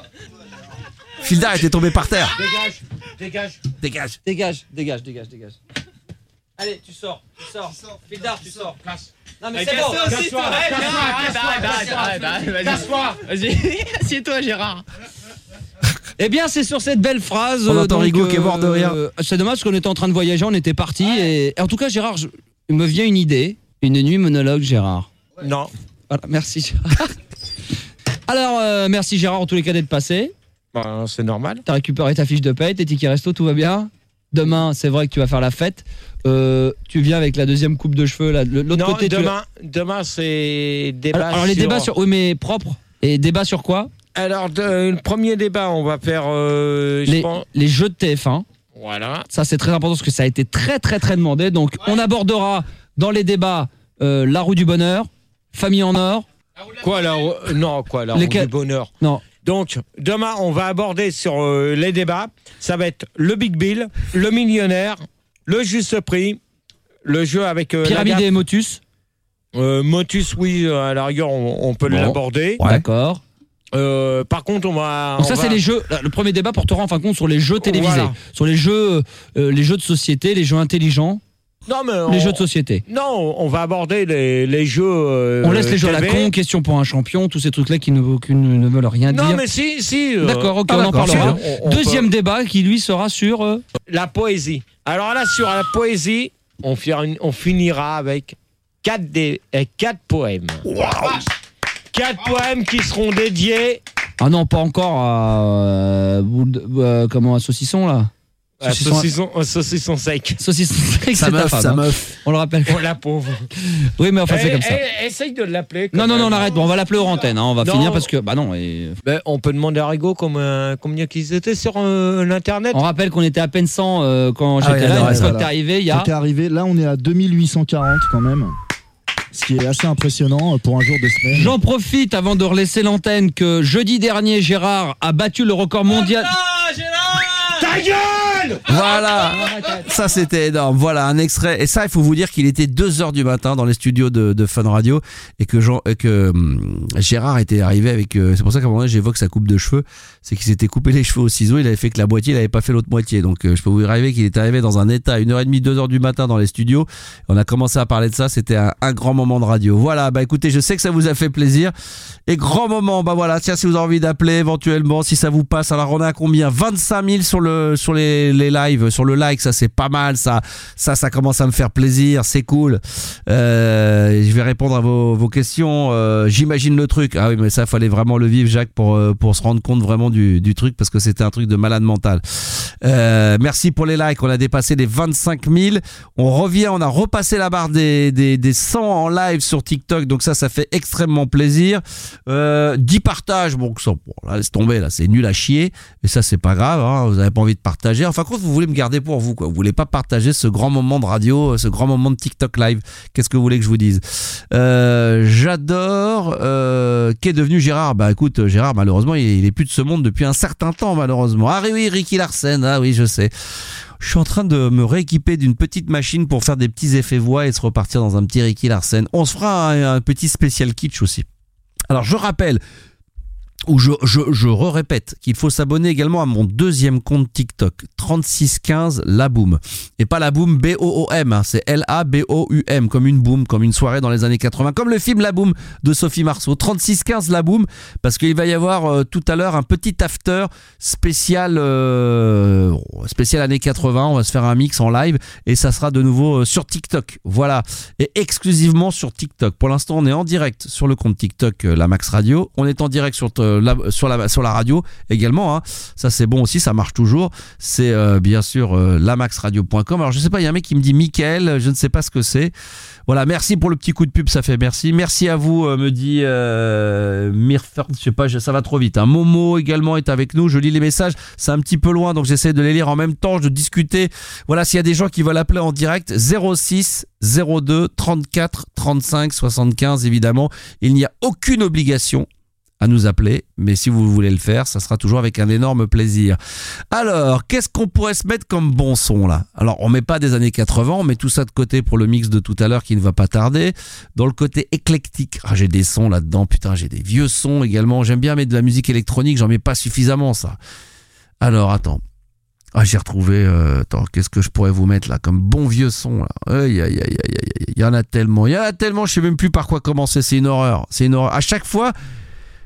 Fildar était tombé par terre. Dégage, dégage. Dégage. Dégage, dégage, dégage, dégage. Allez, tu sors, tu sors. Fildar, tu sors. Non mais c'est bon. casse-toi. Casse-toi, Casse-toi, arrête, casse-toi, arrête, casse-toi, arrête, arrête, arrête, Casse-toi. Vas-y, assieds-toi Gérard. Eh bien, c'est sur cette belle phrase. On entend Rigaud qui est mort de rire. euh, C'est dommage parce qu'on était en train de voyager, on était parti. Et... et en tout cas, Gérard, je- il me vient une idée. Une nuit monologue, Gérard. Non. Voilà, merci Gérard. Alors, euh, merci Gérard en tous les cas d'être passé. Bah, c'est normal. T'as récupéré ta fiche de paye, tes tickets resto, tout va bien? Demain, c'est vrai que tu vas faire la fête. Euh, tu viens avec la deuxième coupe de cheveux, là, l'autre côté. tu- demain, demain c'est débat. Alors, alors, les sur- débats sur, oui mais propres. Et débat sur quoi? Alors, de- le premier débat, on va faire. euh, je les, pense- les jeux de TF1. Voilà. Ça, c'est très important parce que ça a été très, très, très demandé. Donc, on abordera dans les débats euh, la roue du bonheur, famille en or. Quoi, la roue- Non, quoi, la roue du bonheur? Non. Donc, demain, on va aborder sur euh, les débats. Ça va être le Big Bill, le millionnaire, le juste prix, le jeu avec. euh, Pyramide et Motus. Euh, Motus, oui, euh, à la rigueur, on, on peut Bon. l'aborder. D'accord. Euh, par contre, on va. Donc on ça, va- c'est les jeux. Le premier débat portera en fin de compte sur les jeux télévisés, Voilà. sur les jeux, euh, les jeux de société, les jeux intelligents, Non, mais les on- jeux de société. Non, on va aborder les, les jeux. euh, On laisse les jeux à la con, question pour un champion, tous ces trucs-là qui ne, qui ne- ne veulent rien Non, dire. mais si, si. euh, D'accord, ok, ah, on en parlera. On- on Deuxième peut- débat qui lui sera sur. euh, La poésie. Alors là, sur la poésie, on, fira une- on finira avec quatre, dé- euh, quatre poèmes. Quatre poèmes qui seront dédiés Ah non, pas encore à. euh, euh, comment, à saucisson là? À saucisson, à saucisson sec. Saucisson sec, Sa c'est ta meuf, femme, sa hein. meuf. On le rappelle. Oh la pauvre. Oui, mais enfin, c'est Eh, comme ça. eh, essaye de l'appeler. quand Non, non, non, on arrête. Bon, on va l'appeler hors antenne. hein, On va Non. finir parce que. Bah non. et- Ben, on peut demander à Rigaud combien, combien qu'ils étaient sur euh, l'internet. On rappelle qu'on était à peine 100 euh, quand Ah j'étais là. d'accord, Une fois voilà. que t'es arrivé, il y a. Quand t'es arrivé, là on est à 2840 quand même. Ce qui est assez impressionnant pour un jour de semaine. J'en profite avant de relaisser l'antenne que jeudi dernier, Gérard a battu le record mondial. Ta gueule Voilà, ça c'était énorme. Voilà un extrait. Et ça, il faut vous dire qu'il était 2h du matin dans les studios de, Fun Radio et que, Jean, et que hum, Gérard était arrivé avec. euh, c'est pour ça qu'à un moment donné, j'évoque sa coupe de cheveux. C'est qu'il s'était coupé les cheveux au ciseau. Il avait fait que la moitié, il avait pas fait l'autre moitié. Donc euh, je peux vous arriver qu'il était arrivé dans un état à 1h30, 2h du matin dans les studios. On a commencé à parler de ça. C'était un, grand moment de radio. Voilà, bah écoutez, je sais que ça vous a fait plaisir. Et grand moment, bah voilà, tiens, si vous avez envie d'appeler éventuellement, si ça vous passe, alors on est à combien? 25 000 sur le sur les, les lives, sur le like, ça c'est pas mal, ça, ça, ça commence à me faire plaisir, c'est cool. Euh, je vais répondre à vos, questions. Euh, J'imagine le truc. Ah oui, mais ça fallait vraiment le vivre, Jacques, pour euh, pour se rendre compte vraiment du, du truc parce que c'était un truc de malade mental. Merci pour les likes, on a dépassé les 25 000. On revient, on a repassé la barre des, des, des 100 en live sur TikTok, donc ça, ça fait extrêmement plaisir. Euh, 10 partages, bon, ça, bon là, laisse tomber, là, c'est nul à chier, et ça, c'est pas grave, hein, vous avez pas envie de partager. Enfin, contre, vous voulez me garder pour vous, quoi. Vous voulez pas partager ce grand moment de radio, ce grand moment de TikTok live. Qu'est-ce que vous voulez que je vous dise? Euh, J'adore. Euh, Qu'est devenu Gérard Bah écoute, Gérard, malheureusement, il, est plus de ce monde depuis un certain temps, malheureusement. Ah oui, Ricky Larsen, ah oui, je sais. Je suis en train de me rééquiper d'une petite machine pour faire des petits effets voix et se repartir dans un petit Ricky Larsen. On se fera un, un petit spécial kitsch aussi. Alors je rappelle, ou je, je, je répète qu'il faut s'abonner également à mon deuxième compte TikTok, 3615 La Boom. Et pas La Boom hein, c'est L-A-B-O-U-M, comme une boom, comme une soirée dans les années 80, comme le film La Boom de Sophie Marceau. 3615 La Boom, parce qu'il va y avoir euh, tout à l'heure un petit after spécial, euh, spécial années 80. On va se faire un mix en live et ça sera de nouveau euh, sur TikTok. Voilà. Et exclusivement sur TikTok. Pour l'instant, on est en direct sur le compte TikTok euh, La Max Radio. On est en direct sur, la, sur, la, sur la radio également. hein. Ça, c'est bon aussi, ça marche toujours. C'est euh, bien sûr euh, lamaxradio.com. Alors, je sais pas, il y a un mec qui me dit Mickaël, je ne sais pas ce que c'est. Voilà, merci pour le petit coup de pub, ça fait merci. Merci à vous, euh, me dit euh, Mirford, je sais pas, ça va trop vite. hein. Momo également est avec nous, je lis les messages, c'est un petit peu loin, donc j'essaie de les lire en même temps, de discuter. Voilà, s'il y a des gens qui veulent appeler en direct, 06 02 34 35 75, évidemment. Il n'y a aucune obligation à nous appeler, mais si vous voulez le faire, ça sera toujours avec un énorme plaisir. Alors, qu'est-ce qu'on pourrait se mettre comme bon son là? Alors, on met pas des années 80, on met tout ça de côté pour le mix de tout à l'heure qui ne va pas tarder. Dans le côté éclectique, ah, j'ai des sons là-dedans, putain, j'ai des vieux sons également. J'aime bien mettre de la musique électronique, j'en mets pas suffisamment ça. Alors, attends. Ah, j'ai retrouvé. euh, attends, qu'est-ce que je pourrais vous mettre là comme bon vieux son là? Aïe, aïe, aïe, aïe, aïe. Il y en a tellement. Il y en a tellement, je sais même plus par quoi commencer. C'est une horreur. C'est une horreur. À chaque fois,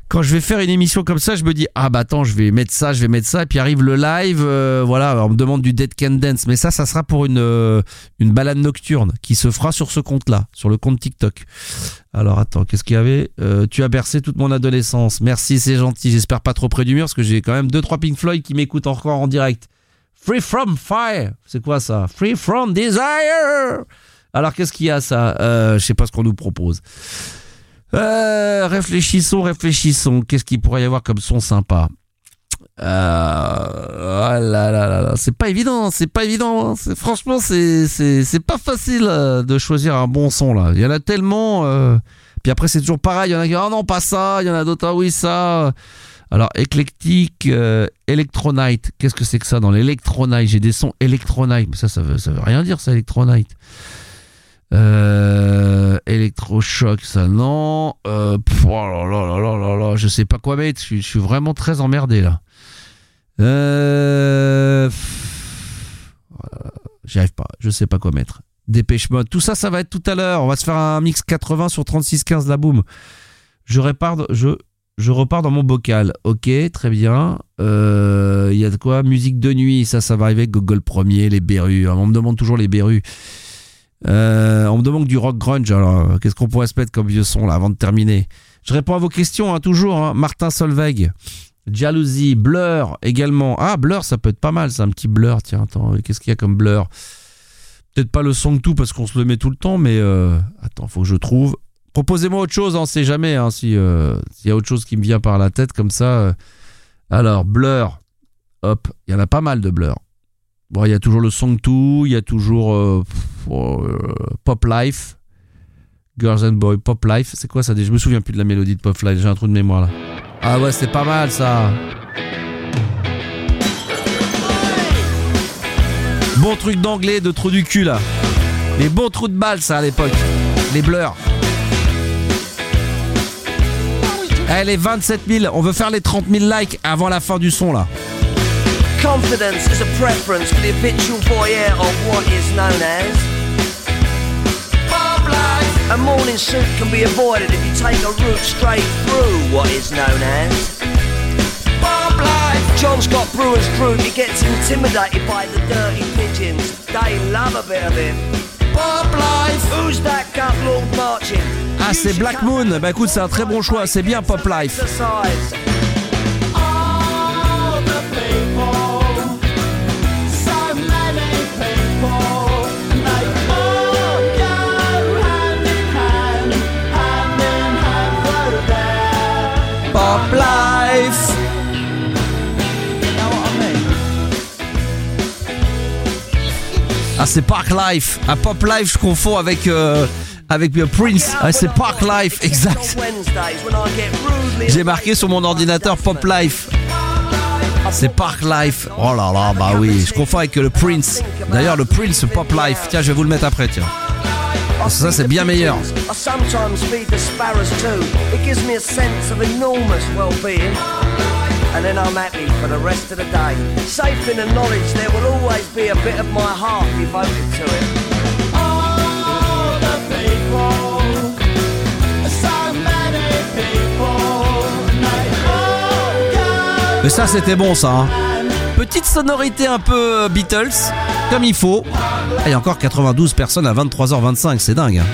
quand je vais faire une émission comme ça, je me dis ah bah attends, je vais mettre ça, je vais mettre ça, et puis arrive le live, euh, voilà, on me demande du Dead Can Dance, mais ça, ça sera pour une euh, une balade nocturne qui se fera sur ce compte-là, sur le compte TikTok. Alors attends, qu'est-ce qu'il y avait? Euh, Tu as bercé toute mon adolescence. Merci, c'est gentil. J'espère pas trop près du mur parce que j'ai quand même deux trois Pink Floyd qui m'écoutent encore en direct. Free from fire, c'est quoi ça? Free from desire. Alors qu'est-ce qu'il y a ça? Je sais pas ce qu'on nous propose. Euh, réfléchissons, réfléchissons. Qu'est-ce qu'il pourrait y avoir comme son sympa euh, ah là là là c'est pas évident, c'est pas évident. hein. Franchement, c'est pas facile euh, de choisir un bon son là. Il y en a tellement. euh, Puis après, c'est toujours pareil. Il y en a qui disent, ah non pas ça. Il y en a d'autres ah oui ça. Alors éclectique, electronite. Qu'est-ce que c'est que ça dans l'électronite? J'ai des sons electronite, mais ça ça veut ça veut rien dire ça electronite. Euh, électrochoc, ça non. Euh, oh là là là là là je sais pas quoi mettre. Je suis, vraiment très emmerdé là. Euh, pff, voilà, J'y arrive pas. Je sais pas quoi mettre. Dépêche mode. Tout ça, ça va être tout à l'heure. On va se faire un mix 80 sur 36-15 la boum. Je repars dans mon bocal. Ok, très bien. Euh, Il y a de quoi? Musique de nuit. Ça, ça va arriver Gogol premier, les Berus. On me demande toujours les Berus. Euh, on me demande du rock grunge. Alors, euh, qu'est-ce qu'on pourrait se mettre comme vieux son là avant de terminer? Je réponds à vos questions hein, toujours. hein. Martin Solveig, Jalousie, Blur également. Ah, Blur, ça peut être pas mal, c'est un petit Blur. Tiens, attends, qu'est-ce qu'il y a comme Blur? Peut-être pas le son de tout parce qu'on se le met tout le temps, mais euh, attends, faut que je trouve. Proposez-moi autre chose, on sait jamais hein, si euh, s'il y a autre chose qui me vient par la tête comme ça. euh. Alors, Blur, hop, il y en a pas mal de Blur. Bon, il y a toujours le Song 2, il y a toujours euh, pff, euh, Pop Life, Girls and Boys, Pop Life. C'est quoi ça Je me souviens plus de la mélodie de Pop Life, j'ai un trou de mémoire là. Ah ouais, c'est pas mal ça. Bon truc d'anglais, de trou du cul là. Les bons trous de balle ça à l'époque. Les blurs. Allez, les 27 000, on veut faire les 30 000 likes avant la fin du son là. Confidence is a preference for the habitual voyeur of what is known as. A morning suit can be avoided if you take a route straight through what is known as Bob life. John's got brewer's group, he gets intimidated by the dirty pigeons. They love a bit of him. Who's that gut lord marching? Ah, c'est Black Moon. Bah écoute, c'est un très bon choix. C'est bien Pop Life. Pop Life. Ah, c'est Park Life. Ah, Pop Life, je confonds avec, euh, avec euh, Prince. Ah, c'est Park Life, exact. J'ai marqué sur mon ordinateur Pop Life. C'est Park Life. Oh là là, bah oui, je confonds avec le Prince. D'ailleurs, le Prince Pop Life. Tiens, je vais vous le mettre après, tiens. Que ça, c'est bien meilleur. I sometimes feed the sparrows too. It gives me a sense of enormous well-being. And then I'm happy for the rest of the day. Safe in the knowledge there will always be a bit of my heart devoted to it. Mais ça, c'était bon, ça. hein. Petite sonorité un peu euh, Beatles, comme il faut. Ah, Il y a encore 92 personnes à 23h25, c'est dingue. hein.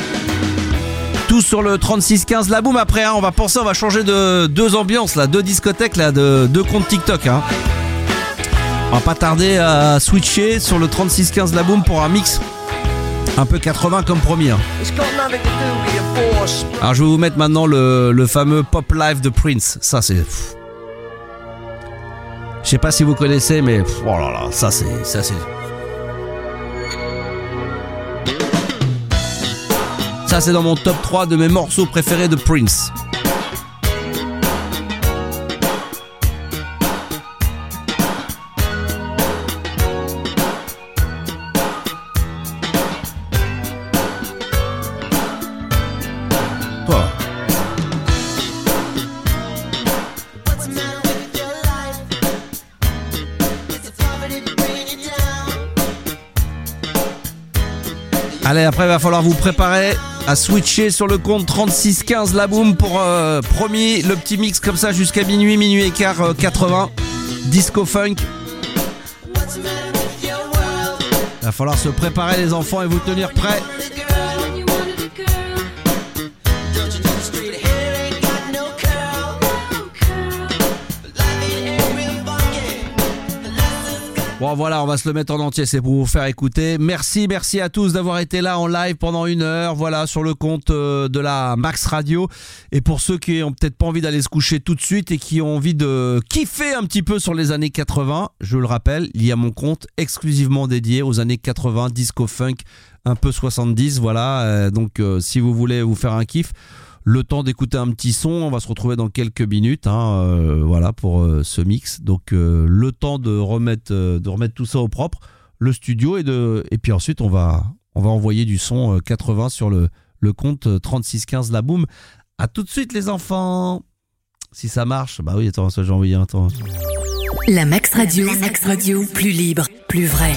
Tout sur le 36-15 la boum après, hein, on va penser, on va changer de deux ambiances là, deux discothèques là, de deux comptes TikTok. Hein. On va pas tarder à switcher sur le 36-15 la boum pour un mix un peu 80 comme promis. hein. Alors je vais vous mettre maintenant le, le fameux Pop Live de Prince. Ça c'est. Je sais pas si vous connaissez, mais oh là là, ça c'est, ça c'est. Ça c'est dans mon top 3 de mes morceaux préférés de Prince. Falloir vous préparer à switcher sur le compte 3615 la boom pour euh, promis le petit mix comme ça jusqu'à minuit, minuit et quart euh, 80. Disco funk. Il va falloir se préparer les enfants et vous tenir prêts. Bon voilà, on va se le mettre en entier, c'est pour vous faire écouter. Merci, merci à tous d'avoir été là en live pendant une heure, voilà, sur le compte euh, de la Max Radio. Et pour ceux qui ont peut-être pas envie d'aller se coucher tout de suite et qui ont envie de kiffer un petit peu sur les années 80, je le rappelle, il y a mon compte exclusivement dédié aux années 80, disco funk, un peu 70, voilà. Euh, donc euh, si vous voulez vous faire un kiff, le temps d'écouter un petit son. On va se retrouver dans quelques minutes, hein, euh, voilà, pour euh, ce mix. Donc euh, le temps de remettre, tout ça au propre, le studio et de, et puis ensuite on va, on va envoyer du son euh, 80 sur le, le compte euh, 3615 la boom. À tout de suite les enfants. Si ça marche, bah oui, attends, ça j'ai envoyé un temps. La Max Radio, la Max Radio, plus libre, plus vrai.